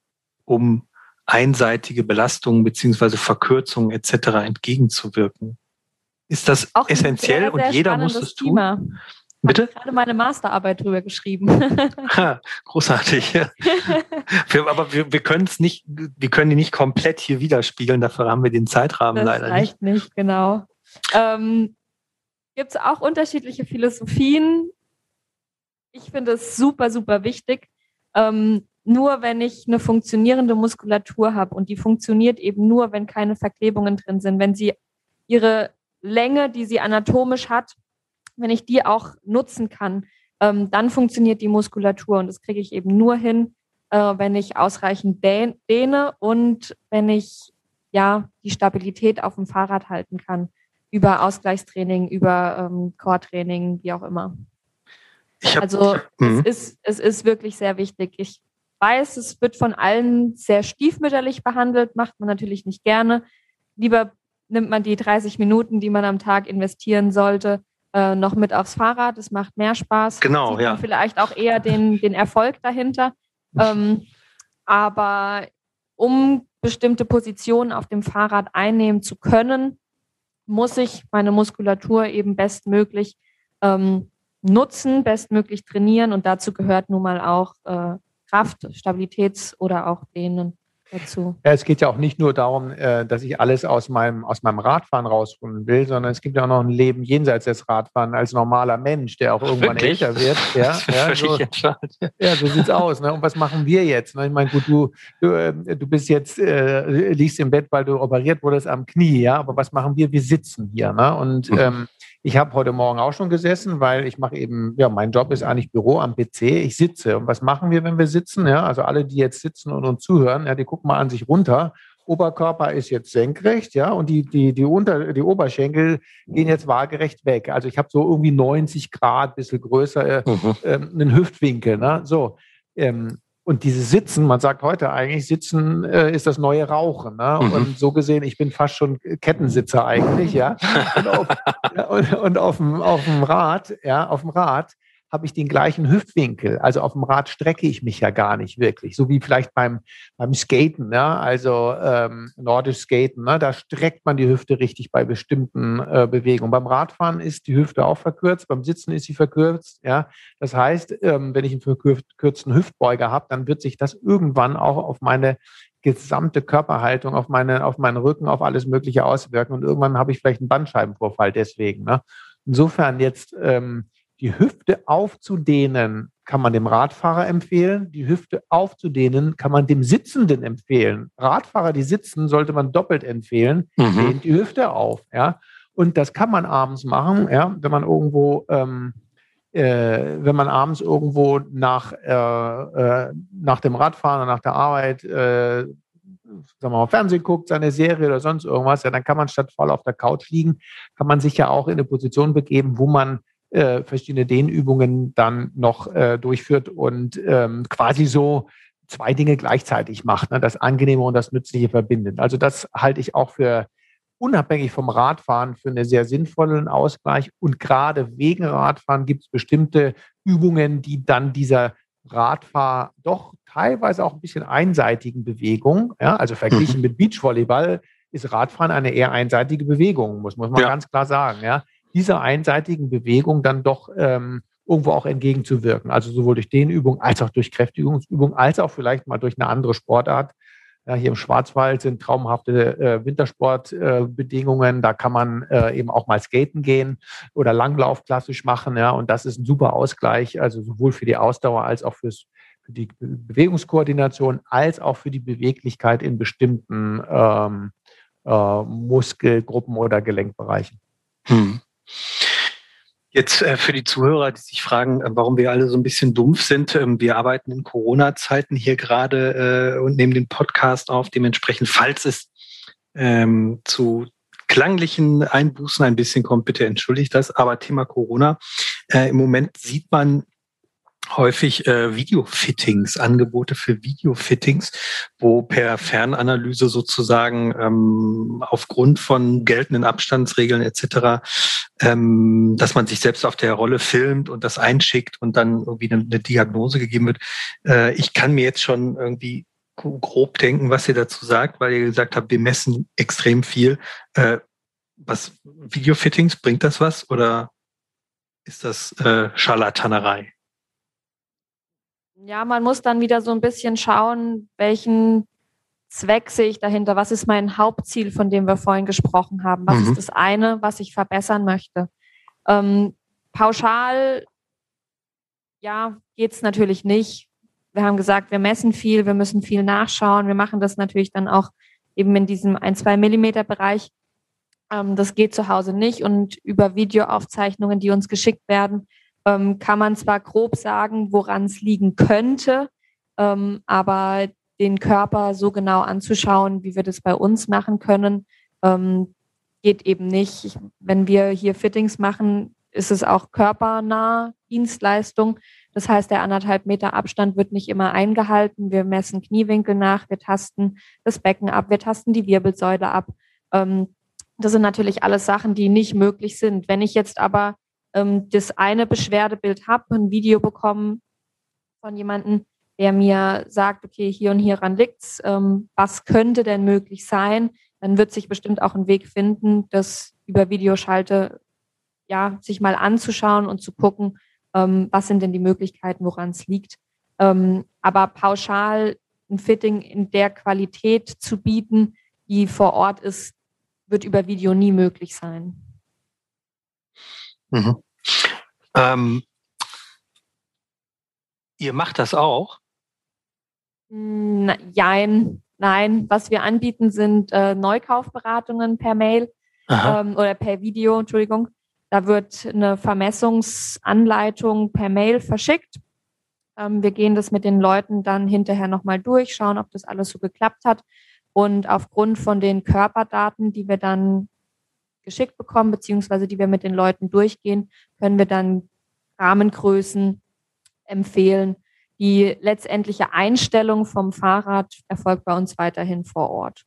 um einseitige Belastungen beziehungsweise Verkürzungen etc. entgegenzuwirken. Ist das Auch essentiell sehr, sehr und jeder muss es tun? Thema. Bitte? Ich habe gerade meine Masterarbeit drüber geschrieben. ha, großartig. wir, aber wir, wir können es nicht, wir können die nicht komplett hier widerspiegeln, dafür haben wir den Zeitrahmen das leider reicht nicht. nicht, genau. Ähm, Gibt es auch unterschiedliche Philosophien? Ich finde es super, super wichtig. Ähm, nur wenn ich eine funktionierende Muskulatur habe und die funktioniert eben nur, wenn keine Verklebungen drin sind, wenn sie ihre Länge, die sie anatomisch hat, wenn ich die auch nutzen kann, ähm, dann funktioniert die Muskulatur und das kriege ich eben nur hin, äh, wenn ich ausreichend dehne und wenn ich ja die Stabilität auf dem Fahrrad halten kann über Ausgleichstraining, über ähm, Core-Training, wie auch immer. also es mhm. ist, es ist wirklich sehr wichtig. Ich weiß, es wird von allen sehr stiefmütterlich behandelt, macht man natürlich nicht gerne. Lieber nimmt man die 30 Minuten, die man am Tag investieren sollte, äh, noch mit aufs Fahrrad. Das macht mehr Spaß. Genau, Sieht ja. Vielleicht auch eher den, den Erfolg dahinter. Ähm, aber um bestimmte Positionen auf dem Fahrrad einnehmen zu können, muss ich meine Muskulatur eben bestmöglich ähm, nutzen, bestmöglich trainieren und dazu gehört nun mal auch äh, Kraft, Stabilitäts- oder auch Dehnen dazu. Ja, es geht ja auch nicht nur darum, äh, dass ich alles aus meinem, aus meinem Radfahren rausholen will, sondern es gibt ja auch noch ein Leben jenseits des Radfahren als normaler Mensch, der auch irgendwann Wirklich? älter wird. Ja, ja, so, ja, so sieht's aus. Ne? Und was machen wir jetzt? Ne? Ich meine, gut, du, du, äh, du bist jetzt, äh, liegst im Bett, weil du operiert wurdest am Knie, ja, aber was machen wir? Wir sitzen hier. Ne? Und mhm. ähm, ich habe heute Morgen auch schon gesessen, weil ich mache eben, ja, mein Job ist eigentlich Büro am PC. Ich sitze. Und was machen wir, wenn wir sitzen? Ja, also alle, die jetzt sitzen und uns zuhören, ja, die gucken mal an sich runter. Oberkörper ist jetzt senkrecht, ja, und die, die, die, Unter, die Oberschenkel gehen jetzt waagerecht weg. Also ich habe so irgendwie 90 Grad, bisschen größer, äh, mhm. äh, einen Hüftwinkel. Ne? So. Ähm, und dieses Sitzen, man sagt heute eigentlich, Sitzen äh, ist das neue Rauchen. Ne? Mhm. Und so gesehen, ich bin fast schon Kettensitzer eigentlich, ja. Und auf, ja, und, und auf, dem, auf dem Rad, ja, auf dem Rad habe ich den gleichen Hüftwinkel. Also auf dem Rad strecke ich mich ja gar nicht wirklich. So wie vielleicht beim, beim Skaten, ne? also ähm, nordisch Skaten, ne? da streckt man die Hüfte richtig bei bestimmten äh, Bewegungen. Beim Radfahren ist die Hüfte auch verkürzt, beim Sitzen ist sie verkürzt. Ja? Das heißt, ähm, wenn ich einen verkürzten Hüftbeuger habe, dann wird sich das irgendwann auch auf meine gesamte Körperhaltung, auf, meine, auf meinen Rücken, auf alles Mögliche auswirken. Und irgendwann habe ich vielleicht einen Bandscheibenvorfall deswegen. Ne? Insofern jetzt ähm, die Hüfte aufzudehnen, kann man dem Radfahrer empfehlen. Die Hüfte aufzudehnen, kann man dem Sitzenden empfehlen. Radfahrer, die sitzen, sollte man doppelt empfehlen. Mhm. Dehnt die Hüfte auf. Ja? Und das kann man abends machen, ja? wenn man irgendwo, ähm, äh, wenn man abends irgendwo nach, äh, äh, nach dem Radfahren oder nach der Arbeit äh, sagen wir mal, Fernsehen guckt, seine Serie oder sonst irgendwas, ja, dann kann man statt voll auf der Couch liegen, kann man sich ja auch in eine Position begeben, wo man äh, verschiedene Dehnübungen dann noch äh, durchführt und ähm, quasi so zwei Dinge gleichzeitig macht, ne? das Angenehme und das Nützliche verbindet. Also das halte ich auch für unabhängig vom Radfahren für einen sehr sinnvollen Ausgleich. Und gerade wegen Radfahren gibt es bestimmte Übungen, die dann dieser Radfahr doch teilweise auch ein bisschen einseitigen Bewegung, ja, also verglichen mhm. mit Beachvolleyball ist Radfahren eine eher einseitige Bewegung, muss, muss man ja. ganz klar sagen. Ja. Dieser einseitigen Bewegung dann doch ähm, irgendwo auch entgegenzuwirken. Also sowohl durch Dehnübung als auch durch Kräftigungsübung, als auch vielleicht mal durch eine andere Sportart. Ja, hier im Schwarzwald sind traumhafte äh, Wintersportbedingungen. Äh, da kann man äh, eben auch mal skaten gehen oder Langlauf klassisch machen. Ja, und das ist ein super Ausgleich, also sowohl für die Ausdauer als auch fürs, für die Bewegungskoordination, als auch für die Beweglichkeit in bestimmten ähm, äh, Muskelgruppen oder Gelenkbereichen. Hm. Jetzt äh, für die Zuhörer, die sich fragen, äh, warum wir alle so ein bisschen dumpf sind. Ähm, wir arbeiten in Corona-Zeiten hier gerade äh, und nehmen den Podcast auf. Dementsprechend, falls es ähm, zu klanglichen Einbußen ein bisschen kommt, bitte entschuldigt das. Aber Thema Corona. Äh, Im Moment sieht man häufig äh, Videofittings, Angebote für Videofittings, wo per Fernanalyse sozusagen ähm, aufgrund von geltenden Abstandsregeln etc., ähm, dass man sich selbst auf der Rolle filmt und das einschickt und dann irgendwie eine, eine Diagnose gegeben wird. Äh, ich kann mir jetzt schon irgendwie grob denken, was ihr dazu sagt, weil ihr gesagt habt, wir messen extrem viel. Äh, was Videofittings, bringt das was oder ist das äh, Scharlatanerei? Ja, man muss dann wieder so ein bisschen schauen, welchen Zweck sehe ich dahinter? Was ist mein Hauptziel, von dem wir vorhin gesprochen haben? Was mhm. ist das eine, was ich verbessern möchte? Ähm, pauschal, ja, geht es natürlich nicht. Wir haben gesagt, wir messen viel, wir müssen viel nachschauen. Wir machen das natürlich dann auch eben in diesem 1-2 Millimeter Bereich. Ähm, das geht zu Hause nicht. Und über Videoaufzeichnungen, die uns geschickt werden, ähm, kann man zwar grob sagen, woran es liegen könnte, ähm, aber den Körper so genau anzuschauen, wie wir das bei uns machen können, ähm, geht eben nicht. Ich, wenn wir hier Fittings machen, ist es auch körpernah Dienstleistung. Das heißt, der anderthalb Meter Abstand wird nicht immer eingehalten. Wir messen Kniewinkel nach, wir tasten das Becken ab, wir tasten die Wirbelsäule ab. Ähm, das sind natürlich alles Sachen, die nicht möglich sind. Wenn ich jetzt aber ähm, das eine Beschwerdebild habe, ein Video bekommen von jemandem, der mir sagt, okay, hier und hieran liegt's, ähm, was könnte denn möglich sein, dann wird sich bestimmt auch ein Weg finden, das über Videoschalte ja, sich mal anzuschauen und zu gucken, ähm, was sind denn die Möglichkeiten, woran es liegt. Ähm, aber pauschal ein Fitting in der Qualität zu bieten, die vor Ort ist, wird über Video nie möglich sein. Mhm. Ähm, ihr macht das auch? Nein, nein. Was wir anbieten, sind äh, Neukaufberatungen per Mail ähm, oder per Video, Entschuldigung. Da wird eine Vermessungsanleitung per Mail verschickt. Ähm, wir gehen das mit den Leuten dann hinterher nochmal durch, schauen, ob das alles so geklappt hat. Und aufgrund von den Körperdaten, die wir dann geschickt bekommen, beziehungsweise die wir mit den Leuten durchgehen, können wir dann Rahmengrößen empfehlen. Die letztendliche Einstellung vom Fahrrad erfolgt bei uns weiterhin vor Ort.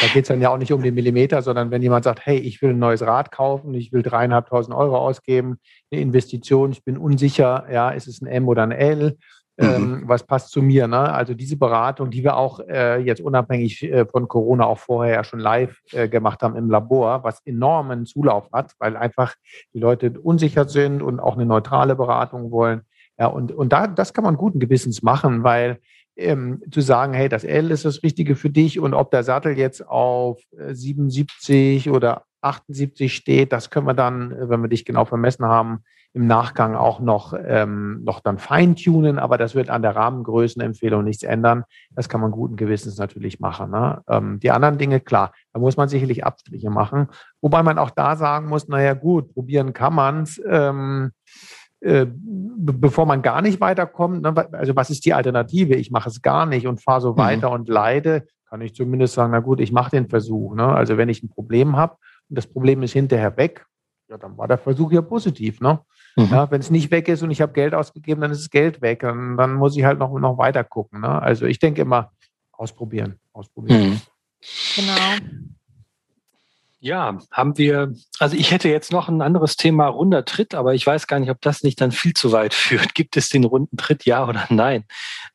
Da geht es dann ja auch nicht um den Millimeter, sondern wenn jemand sagt, hey, ich will ein neues Rad kaufen, ich will dreieinhalbtausend Euro ausgeben, eine Investition, ich bin unsicher, ja, ist es ein M oder ein L, mhm. was passt zu mir. Ne? Also diese Beratung, die wir auch äh, jetzt unabhängig äh, von Corona auch vorher ja schon live äh, gemacht haben im Labor, was enormen Zulauf hat, weil einfach die Leute unsicher sind und auch eine neutrale Beratung wollen. Ja, und, und da, das kann man guten Gewissens machen, weil ähm, zu sagen, hey, das L ist das Richtige für dich und ob der Sattel jetzt auf 77 äh, oder 78 steht, das können wir dann, äh, wenn wir dich genau vermessen haben, im Nachgang auch noch, ähm, noch dann feintunen, aber das wird an der Rahmengrößenempfehlung nichts ändern. Das kann man guten Gewissens natürlich machen. Ne? Ähm, die anderen Dinge, klar, da muss man sicherlich Abstriche machen. Wobei man auch da sagen muss, naja gut, probieren kann man es. Ähm, äh, bevor man gar nicht weiterkommt, ne? also was ist die Alternative? Ich mache es gar nicht und fahre so mhm. weiter und leide, kann ich zumindest sagen, na gut, ich mache den Versuch. Ne? Also wenn ich ein Problem habe und das Problem ist hinterher weg, ja, dann war der Versuch ja positiv. Ne? Mhm. Ja, wenn es nicht weg ist und ich habe Geld ausgegeben, dann ist das Geld weg. Dann, dann muss ich halt noch, noch weiter gucken. Ne? Also ich denke immer, ausprobieren, ausprobieren. Mhm. Genau. Ja, haben wir, also ich hätte jetzt noch ein anderes Thema, runder Tritt, aber ich weiß gar nicht, ob das nicht dann viel zu weit führt. Gibt es den runden Tritt, ja oder nein?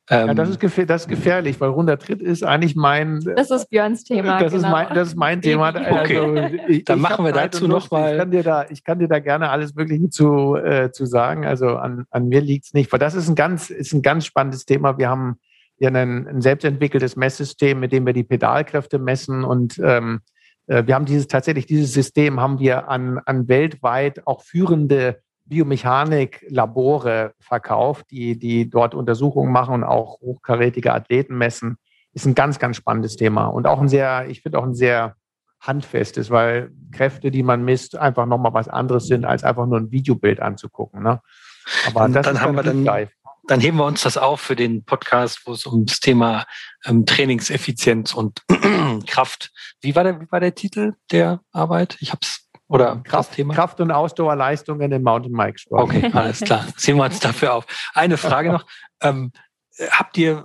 Ähm, ja, das ist, das ist gefährlich, weil runder Tritt ist eigentlich mein. Das ist Björns Thema. Das, genau. ist, mein, das ist mein Thema. Okay. Also, ich, dann machen wir dazu nochmal. Ich, kann dir da, ich kann dir da gerne alles Mögliche zu, äh, zu sagen. Also an, an mir liegt es nicht, weil das ist ein ganz, ist ein ganz spannendes Thema. Wir haben ja ein, ein selbstentwickeltes Messsystem, mit dem wir die Pedalkräfte messen und ähm, äh, wir haben dieses tatsächlich dieses System haben wir an, an weltweit auch führende Biomechanik-Labore verkauft, die, die dort Untersuchungen machen und auch hochkarätige Athleten messen. Ist ein ganz, ganz spannendes Thema und auch ein sehr, ich finde auch ein sehr handfestes, weil Kräfte, die man misst, einfach nochmal was anderes sind, als einfach nur ein Videobild anzugucken. Ne? Aber das dann haben wir dann, live dann heben wir uns das auf für den Podcast, wo es um das Thema ähm, Trainingseffizienz und Kraft. Wie war der, wie war der Titel der Arbeit? Ich hab's oder Kraft, Thema? Kraft und Ausdauerleistungen im Mountainbike Sport. Okay, alles klar. Sehen wir uns dafür auf. Eine Frage noch. Ähm, habt ihr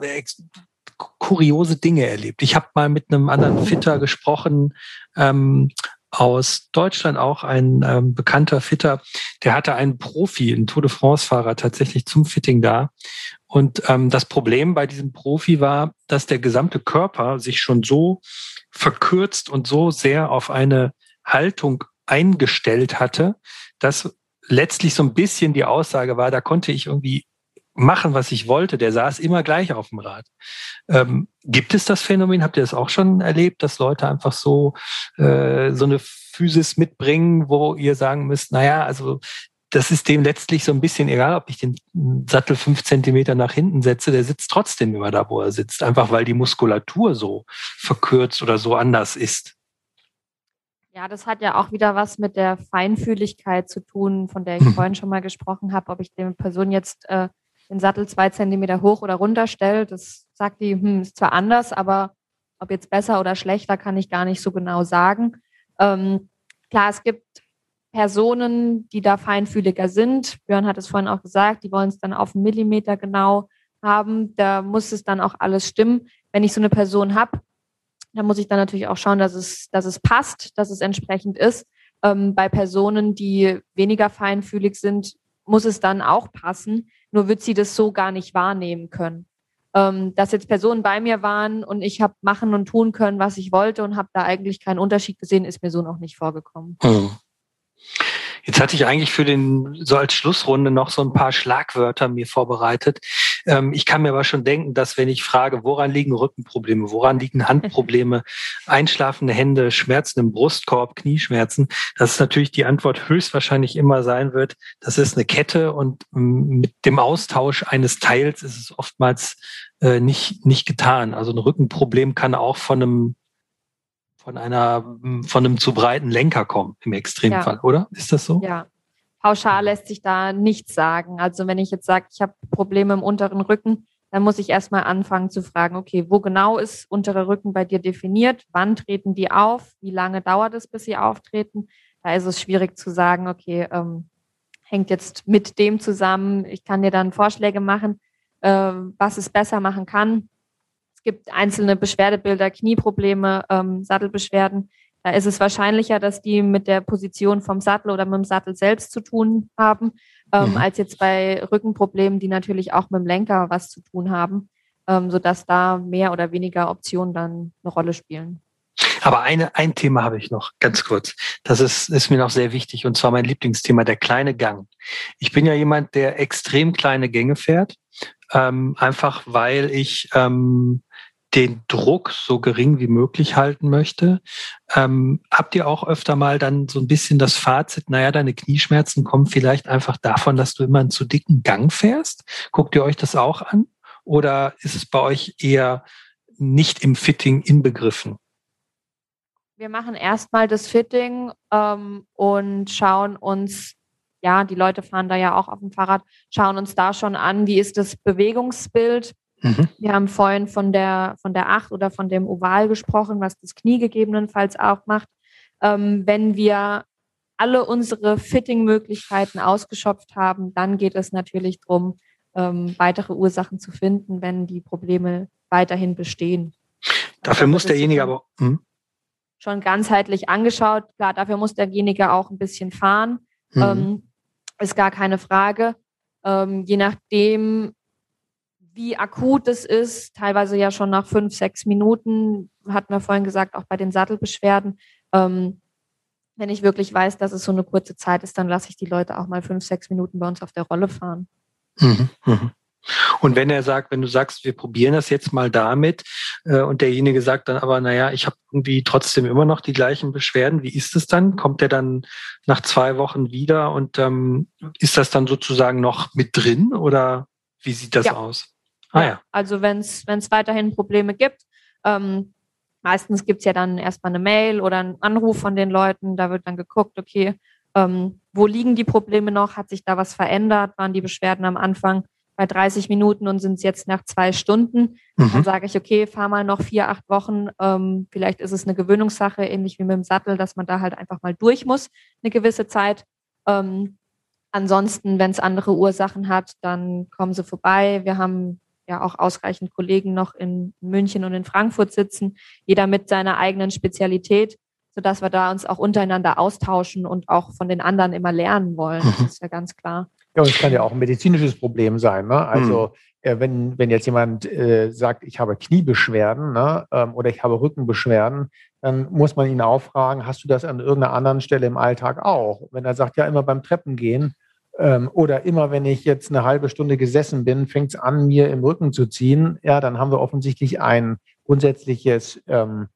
kuriose Dinge erlebt? Ich habe mal mit einem anderen Fitter gesprochen, ähm, aus Deutschland auch ein ähm, bekannter Fitter, der hatte einen Profi, einen Tour de France-Fahrer tatsächlich zum Fitting da. Und ähm, das Problem bei diesem Profi war, dass der gesamte Körper sich schon so verkürzt und so sehr auf eine Haltung eingestellt hatte, dass letztlich so ein bisschen die Aussage war, da konnte ich irgendwie machen, was ich wollte. Der saß immer gleich auf dem Rad. Ähm, gibt es das Phänomen? Habt ihr das auch schon erlebt, dass Leute einfach so äh, so eine Physis mitbringen, wo ihr sagen müsst, naja, also das ist dem letztlich so ein bisschen egal, ob ich den Sattel fünf Zentimeter nach hinten setze, der sitzt trotzdem immer da, wo er sitzt, einfach weil die Muskulatur so verkürzt oder so anders ist. Ja, das hat ja auch wieder was mit der Feinfühligkeit zu tun, von der ich hm. vorhin schon mal gesprochen habe, ob ich der Person jetzt äh, den Sattel zwei Zentimeter hoch oder runter stellt. Das sagt die, hm, ist zwar anders, aber ob jetzt besser oder schlechter, kann ich gar nicht so genau sagen. Ähm, klar, es gibt Personen, die da feinfühliger sind. Björn hat es vorhin auch gesagt, die wollen es dann auf einen Millimeter genau haben. Da muss es dann auch alles stimmen. Wenn ich so eine Person habe, dann muss ich dann natürlich auch schauen, dass es, dass es passt, dass es entsprechend ist. Ähm, bei Personen, die weniger feinfühlig sind, muss es dann auch passen. Nur wird sie das so gar nicht wahrnehmen können. Ähm, dass jetzt Personen bei mir waren und ich habe machen und tun können, was ich wollte und habe da eigentlich keinen Unterschied gesehen, ist mir so noch nicht vorgekommen. Hm. Jetzt hatte ich eigentlich für den, so als Schlussrunde noch so ein paar Schlagwörter mir vorbereitet. Ähm, ich kann mir aber schon denken, dass wenn ich frage, woran liegen Rückenprobleme, woran liegen Handprobleme, einschlafende Hände, Schmerzen im Brustkorb, Knieschmerzen, dass natürlich die Antwort höchstwahrscheinlich immer sein wird, das ist eine Kette und mm, mit dem Austausch eines Teils ist es oftmals äh, nicht, nicht getan. Also ein Rückenproblem kann auch von einem von einer von einem zu breiten Lenker kommen im Extremfall, ja. oder? Ist das so? Ja. Pauschal lässt sich da nichts sagen. Also wenn ich jetzt sage, ich habe Probleme im unteren Rücken, dann muss ich erstmal anfangen zu fragen, okay, wo genau ist unterer Rücken bei dir definiert? Wann treten die auf? Wie lange dauert es, bis sie auftreten? Da ist es schwierig zu sagen, okay, ähm, hängt jetzt mit dem zusammen. Ich kann dir dann Vorschläge machen, äh, was es besser machen kann. Es gibt einzelne Beschwerdebilder, Knieprobleme, ähm, Sattelbeschwerden. Da ist es wahrscheinlicher, dass die mit der Position vom Sattel oder mit dem Sattel selbst zu tun haben, ähm, mhm. als jetzt bei Rückenproblemen, die natürlich auch mit dem Lenker was zu tun haben, ähm, sodass da mehr oder weniger Optionen dann eine Rolle spielen. Aber eine, ein Thema habe ich noch, ganz kurz. Das ist, ist mir noch sehr wichtig, und zwar mein Lieblingsthema, der kleine Gang. Ich bin ja jemand, der extrem kleine Gänge fährt, ähm, einfach weil ich ähm, den Druck so gering wie möglich halten möchte. Ähm, habt ihr auch öfter mal dann so ein bisschen das Fazit, naja, deine Knieschmerzen kommen vielleicht einfach davon, dass du immer einen zu dicken Gang fährst? Guckt ihr euch das auch an? Oder ist es bei euch eher nicht im Fitting inbegriffen? Wir machen erstmal das Fitting ähm, und schauen uns, ja, die Leute fahren da ja auch auf dem Fahrrad, schauen uns da schon an, wie ist das Bewegungsbild Mhm. Wir haben vorhin von der, von der Acht oder von dem Oval gesprochen, was das Knie gegebenenfalls auch macht. Ähm, wenn wir alle unsere Fitting-Möglichkeiten ausgeschöpft haben, dann geht es natürlich darum, ähm, weitere Ursachen zu finden, wenn die Probleme weiterhin bestehen. Dafür also, muss derjenige aber hm? schon ganzheitlich angeschaut. Klar, dafür muss derjenige auch ein bisschen fahren. Mhm. Ähm, ist gar keine Frage. Ähm, je nachdem, wie akut es ist, teilweise ja schon nach fünf, sechs Minuten, hatten wir vorhin gesagt, auch bei den Sattelbeschwerden. Ähm, wenn ich wirklich weiß, dass es so eine kurze Zeit ist, dann lasse ich die Leute auch mal fünf, sechs Minuten bei uns auf der Rolle fahren. Mhm, mhm. Und wenn er sagt, wenn du sagst, wir probieren das jetzt mal damit, äh, und derjenige sagt dann aber, naja, ich habe irgendwie trotzdem immer noch die gleichen Beschwerden, wie ist es dann? Kommt er dann nach zwei Wochen wieder und ähm, ist das dann sozusagen noch mit drin oder wie sieht das ja. aus? Ah, ja. Also wenn es weiterhin Probleme gibt, ähm, meistens gibt es ja dann erstmal eine Mail oder einen Anruf von den Leuten, da wird dann geguckt, okay, ähm, wo liegen die Probleme noch? Hat sich da was verändert? Waren die Beschwerden am Anfang bei 30 Minuten und sind es jetzt nach zwei Stunden? Mhm. Dann sage ich, okay, fahr mal noch vier, acht Wochen. Ähm, vielleicht ist es eine Gewöhnungssache, ähnlich wie mit dem Sattel, dass man da halt einfach mal durch muss, eine gewisse Zeit. Ähm, ansonsten, wenn es andere Ursachen hat, dann kommen sie vorbei. Wir haben ja auch ausreichend Kollegen noch in München und in Frankfurt sitzen, jeder mit seiner eigenen Spezialität, sodass wir da uns auch untereinander austauschen und auch von den anderen immer lernen wollen. Das mhm. ist ja ganz klar. Ja, und es kann ja auch ein medizinisches Problem sein. Ne? Also mhm. äh, wenn, wenn jetzt jemand äh, sagt, ich habe Kniebeschwerden ne, ähm, oder ich habe Rückenbeschwerden, dann muss man ihn auch fragen, hast du das an irgendeiner anderen Stelle im Alltag auch? Wenn er sagt, ja, immer beim Treppengehen, ähm, oder immer, wenn ich jetzt eine halbe Stunde gesessen bin, fängt es an, mir im Rücken zu ziehen. Ja, dann haben wir offensichtlich ein grundsätzliches ähm,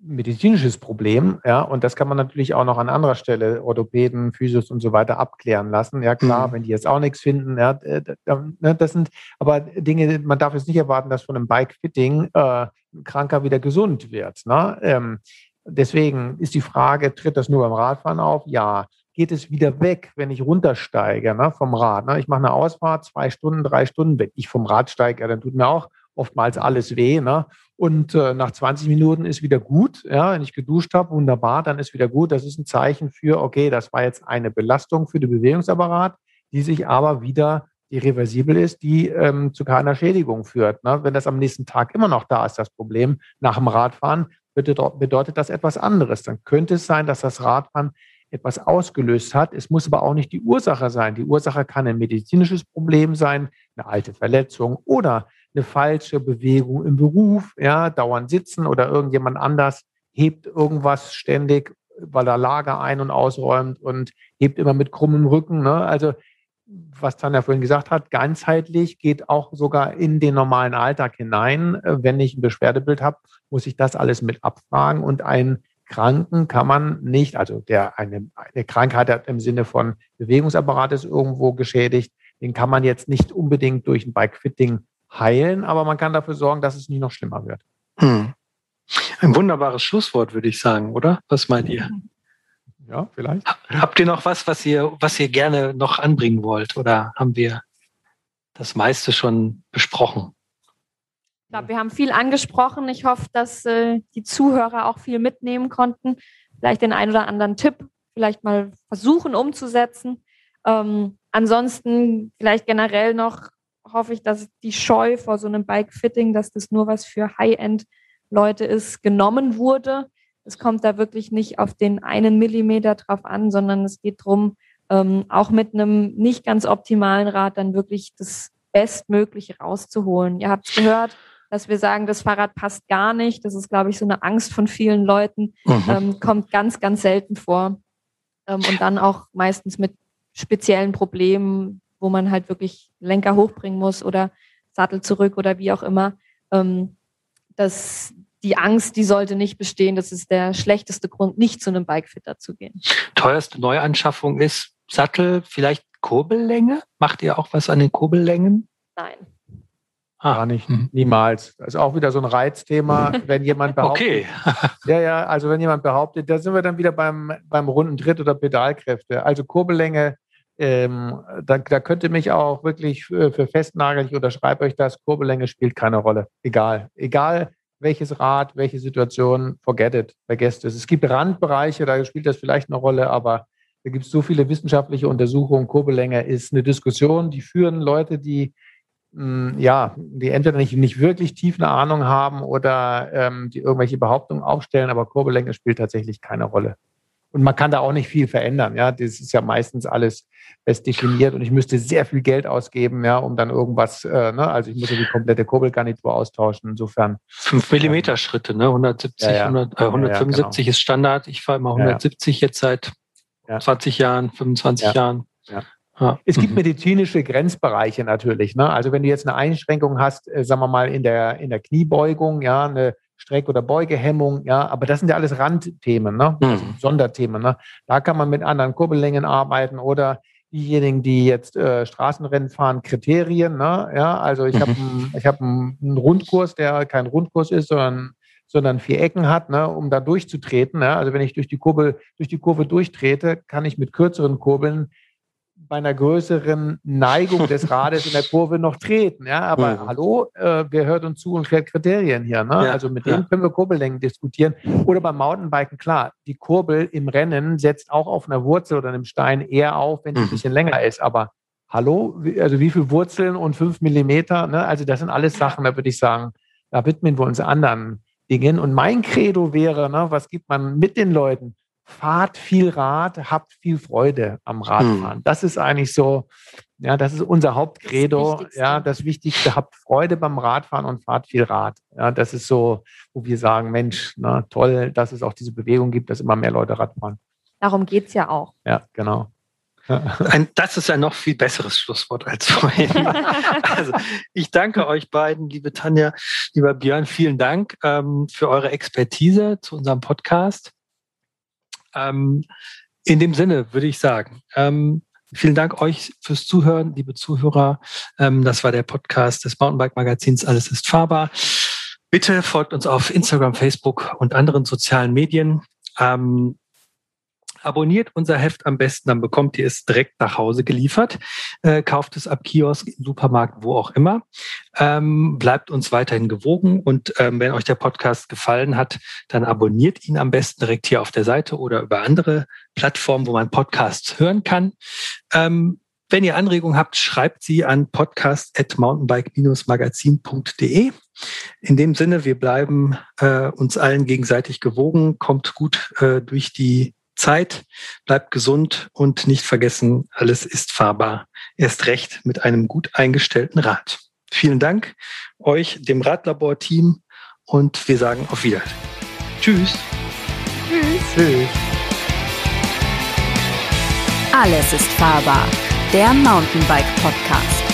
medizinisches Problem. Ja, und das kann man natürlich auch noch an anderer Stelle, Orthopäden, Physios und so weiter abklären lassen. Ja, klar, mhm. wenn die jetzt auch nichts finden, ja, ne, das sind aber Dinge, man darf jetzt nicht erwarten, dass von einem Bike-Fitting äh, ein Kranker wieder gesund wird. Ne? Ähm, deswegen ist die Frage, tritt das nur beim Radfahren auf? Ja geht es wieder weg, wenn ich runtersteige ne, vom Rad. Ne? Ich mache eine Ausfahrt, zwei Stunden, drei Stunden, wenn ich vom Rad steige, ja, dann tut mir auch oftmals alles weh. Ne? Und äh, nach 20 Minuten ist wieder gut. Ja? Wenn ich geduscht habe, wunderbar, dann ist wieder gut. Das ist ein Zeichen für, okay, das war jetzt eine Belastung für den Bewegungsapparat, die sich aber wieder irreversibel ist, die ähm, zu keiner Schädigung führt. Ne? Wenn das am nächsten Tag immer noch da ist, das Problem nach dem Radfahren, bedeutet das etwas anderes. Dann könnte es sein, dass das Radfahren etwas ausgelöst hat. Es muss aber auch nicht die Ursache sein. Die Ursache kann ein medizinisches Problem sein, eine alte Verletzung oder eine falsche Bewegung im Beruf, ja, dauernd sitzen oder irgendjemand anders hebt irgendwas ständig, weil er Lager ein- und ausräumt und hebt immer mit krummem Rücken. Ne? Also was Tanja vorhin gesagt hat, ganzheitlich geht auch sogar in den normalen Alltag hinein. Wenn ich ein Beschwerdebild habe, muss ich das alles mit abfragen und ein Kranken kann man nicht, also der eine, eine Krankheit hat im Sinne von Bewegungsapparat ist irgendwo geschädigt, den kann man jetzt nicht unbedingt durch ein Bike-Fitting heilen, aber man kann dafür sorgen, dass es nicht noch schlimmer wird. Hm. Ein wunderbares Schlusswort, würde ich sagen, oder? Was meint ihr? Ja, vielleicht. Habt ihr noch was, was ihr, was ihr gerne noch anbringen wollt? Oder haben wir das meiste schon besprochen? Ich glaube, wir haben viel angesprochen. Ich hoffe, dass äh, die Zuhörer auch viel mitnehmen konnten. Vielleicht den einen oder anderen Tipp, vielleicht mal versuchen umzusetzen. Ähm, ansonsten vielleicht generell noch hoffe ich, dass die Scheu vor so einem Bike-Fitting, dass das nur was für High-End-Leute ist, genommen wurde. Es kommt da wirklich nicht auf den einen Millimeter drauf an, sondern es geht darum, ähm, auch mit einem nicht ganz optimalen Rad dann wirklich das Bestmögliche rauszuholen. Ihr habt es gehört, dass wir sagen, das Fahrrad passt gar nicht. Das ist, glaube ich, so eine Angst von vielen Leuten. Mhm. Ähm, kommt ganz, ganz selten vor. Ähm, und dann auch meistens mit speziellen Problemen, wo man halt wirklich Lenker hochbringen muss oder Sattel zurück oder wie auch immer. Ähm, das, die Angst, die sollte nicht bestehen. Das ist der schlechteste Grund, nicht zu einem Bikefitter zu gehen. Teuerste Neuanschaffung ist Sattel, vielleicht Kurbellänge? Macht ihr auch was an den Kurbellängen? Nein. Ah. Gar nicht, hm. niemals. Das ist auch wieder so ein Reizthema, wenn jemand behauptet. Okay. ja, ja, also wenn jemand behauptet, da sind wir dann wieder beim, beim runden Tritt oder Pedalkräfte. Also Kurbellänge ähm, da, da könnte mich auch wirklich für, für festnageln, ich unterschreibe euch das, Kurbellänge spielt keine Rolle. Egal. Egal welches Rad, welche Situation, forget it, vergesst es. Es gibt Randbereiche, da spielt das vielleicht eine Rolle, aber da gibt es so viele wissenschaftliche Untersuchungen. Kurbellänge ist eine Diskussion, die führen Leute, die ja, die entweder nicht, nicht wirklich tief eine Ahnung haben oder ähm, die irgendwelche Behauptungen aufstellen, aber Kurbellänge spielt tatsächlich keine Rolle. Und man kann da auch nicht viel verändern. Ja, das ist ja meistens alles fest definiert und ich müsste sehr viel Geld ausgeben, ja, um dann irgendwas, äh, ne? also ich muss ja die komplette Kurbelgarnitur austauschen. Insofern. 5 Millimeter Schritte, ne? 170, ja, ja. 100, äh, 175 ja, genau. ist Standard. Ich fahre immer 170 jetzt seit 20 Jahren, 25 Jahren. Ja. Es gibt mhm. medizinische Grenzbereiche natürlich. Ne? Also wenn du jetzt eine Einschränkung hast, äh, sagen wir mal in der, in der Kniebeugung, ja, eine Streck- oder Beugehemmung, ja, aber das sind ja alles Randthemen, ne? Mhm. Also Sonderthemen. Ne? Da kann man mit anderen Kurbellängen arbeiten oder diejenigen, die jetzt äh, Straßenrennen fahren, Kriterien. Ne? Ja, also ich mhm. habe ich hab einen Rundkurs, der kein Rundkurs ist, sondern sondern vier Ecken hat, ne, um da durchzutreten. Ne? Also wenn ich durch die Kurve, durch die Kurve durchtrete, kann ich mit kürzeren Kurbeln bei einer größeren Neigung des Rades in der Kurve noch treten. Ja, aber mhm. hallo, äh, wer hört uns zu und fährt Kriterien hier? Ne? Ja, also mit ja. denen können wir Kurbellängen diskutieren. Oder beim Mountainbiken, klar, die Kurbel im Rennen setzt auch auf einer Wurzel oder einem Stein eher auf, wenn sie mhm. ein bisschen länger ist. Aber hallo, also wie viele Wurzeln und fünf Millimeter? Ne? Also das sind alles Sachen, da würde ich sagen, da widmen wir uns anderen Dingen. Und mein Credo wäre, ne, was gibt man mit den Leuten? Fahrt viel Rad, habt viel Freude am Radfahren. Hm. Das ist eigentlich so, ja, das ist unser Hauptcredo. Das ja, das Wichtigste, habt Freude beim Radfahren und fahrt viel Rad. Ja, das ist so, wo wir sagen, Mensch, na, toll, dass es auch diese Bewegung gibt, dass immer mehr Leute Rad fahren. Darum geht es ja auch. Ja, genau. Ein, das ist ein noch viel besseres Schlusswort als vorhin. also, ich danke euch beiden, liebe Tanja, lieber Björn, vielen Dank ähm, für eure Expertise zu unserem Podcast. Ähm, in dem Sinne würde ich sagen, ähm, vielen Dank euch fürs Zuhören, liebe Zuhörer. Ähm, das war der Podcast des Mountainbike Magazins Alles ist fahrbar. Bitte folgt uns auf Instagram, Facebook und anderen sozialen Medien. Ähm, Abonniert unser Heft am besten, dann bekommt ihr es direkt nach Hause geliefert. Äh, kauft es ab Kiosk, Supermarkt, wo auch immer. Ähm, bleibt uns weiterhin gewogen und ähm, wenn euch der Podcast gefallen hat, dann abonniert ihn am besten direkt hier auf der Seite oder über andere Plattformen, wo man Podcasts hören kann. Ähm, wenn ihr Anregungen habt, schreibt sie an podcast.mountainbike-magazin.de. In dem Sinne, wir bleiben äh, uns allen gegenseitig gewogen, kommt gut äh, durch die Zeit, bleibt gesund und nicht vergessen, alles ist fahrbar. Erst recht mit einem gut eingestellten Rad. Vielen Dank euch, dem Radlabor-Team und wir sagen auf Wiedersehen. Tschüss. Tschüss. Tschüss. Alles ist fahrbar. Der Mountainbike Podcast.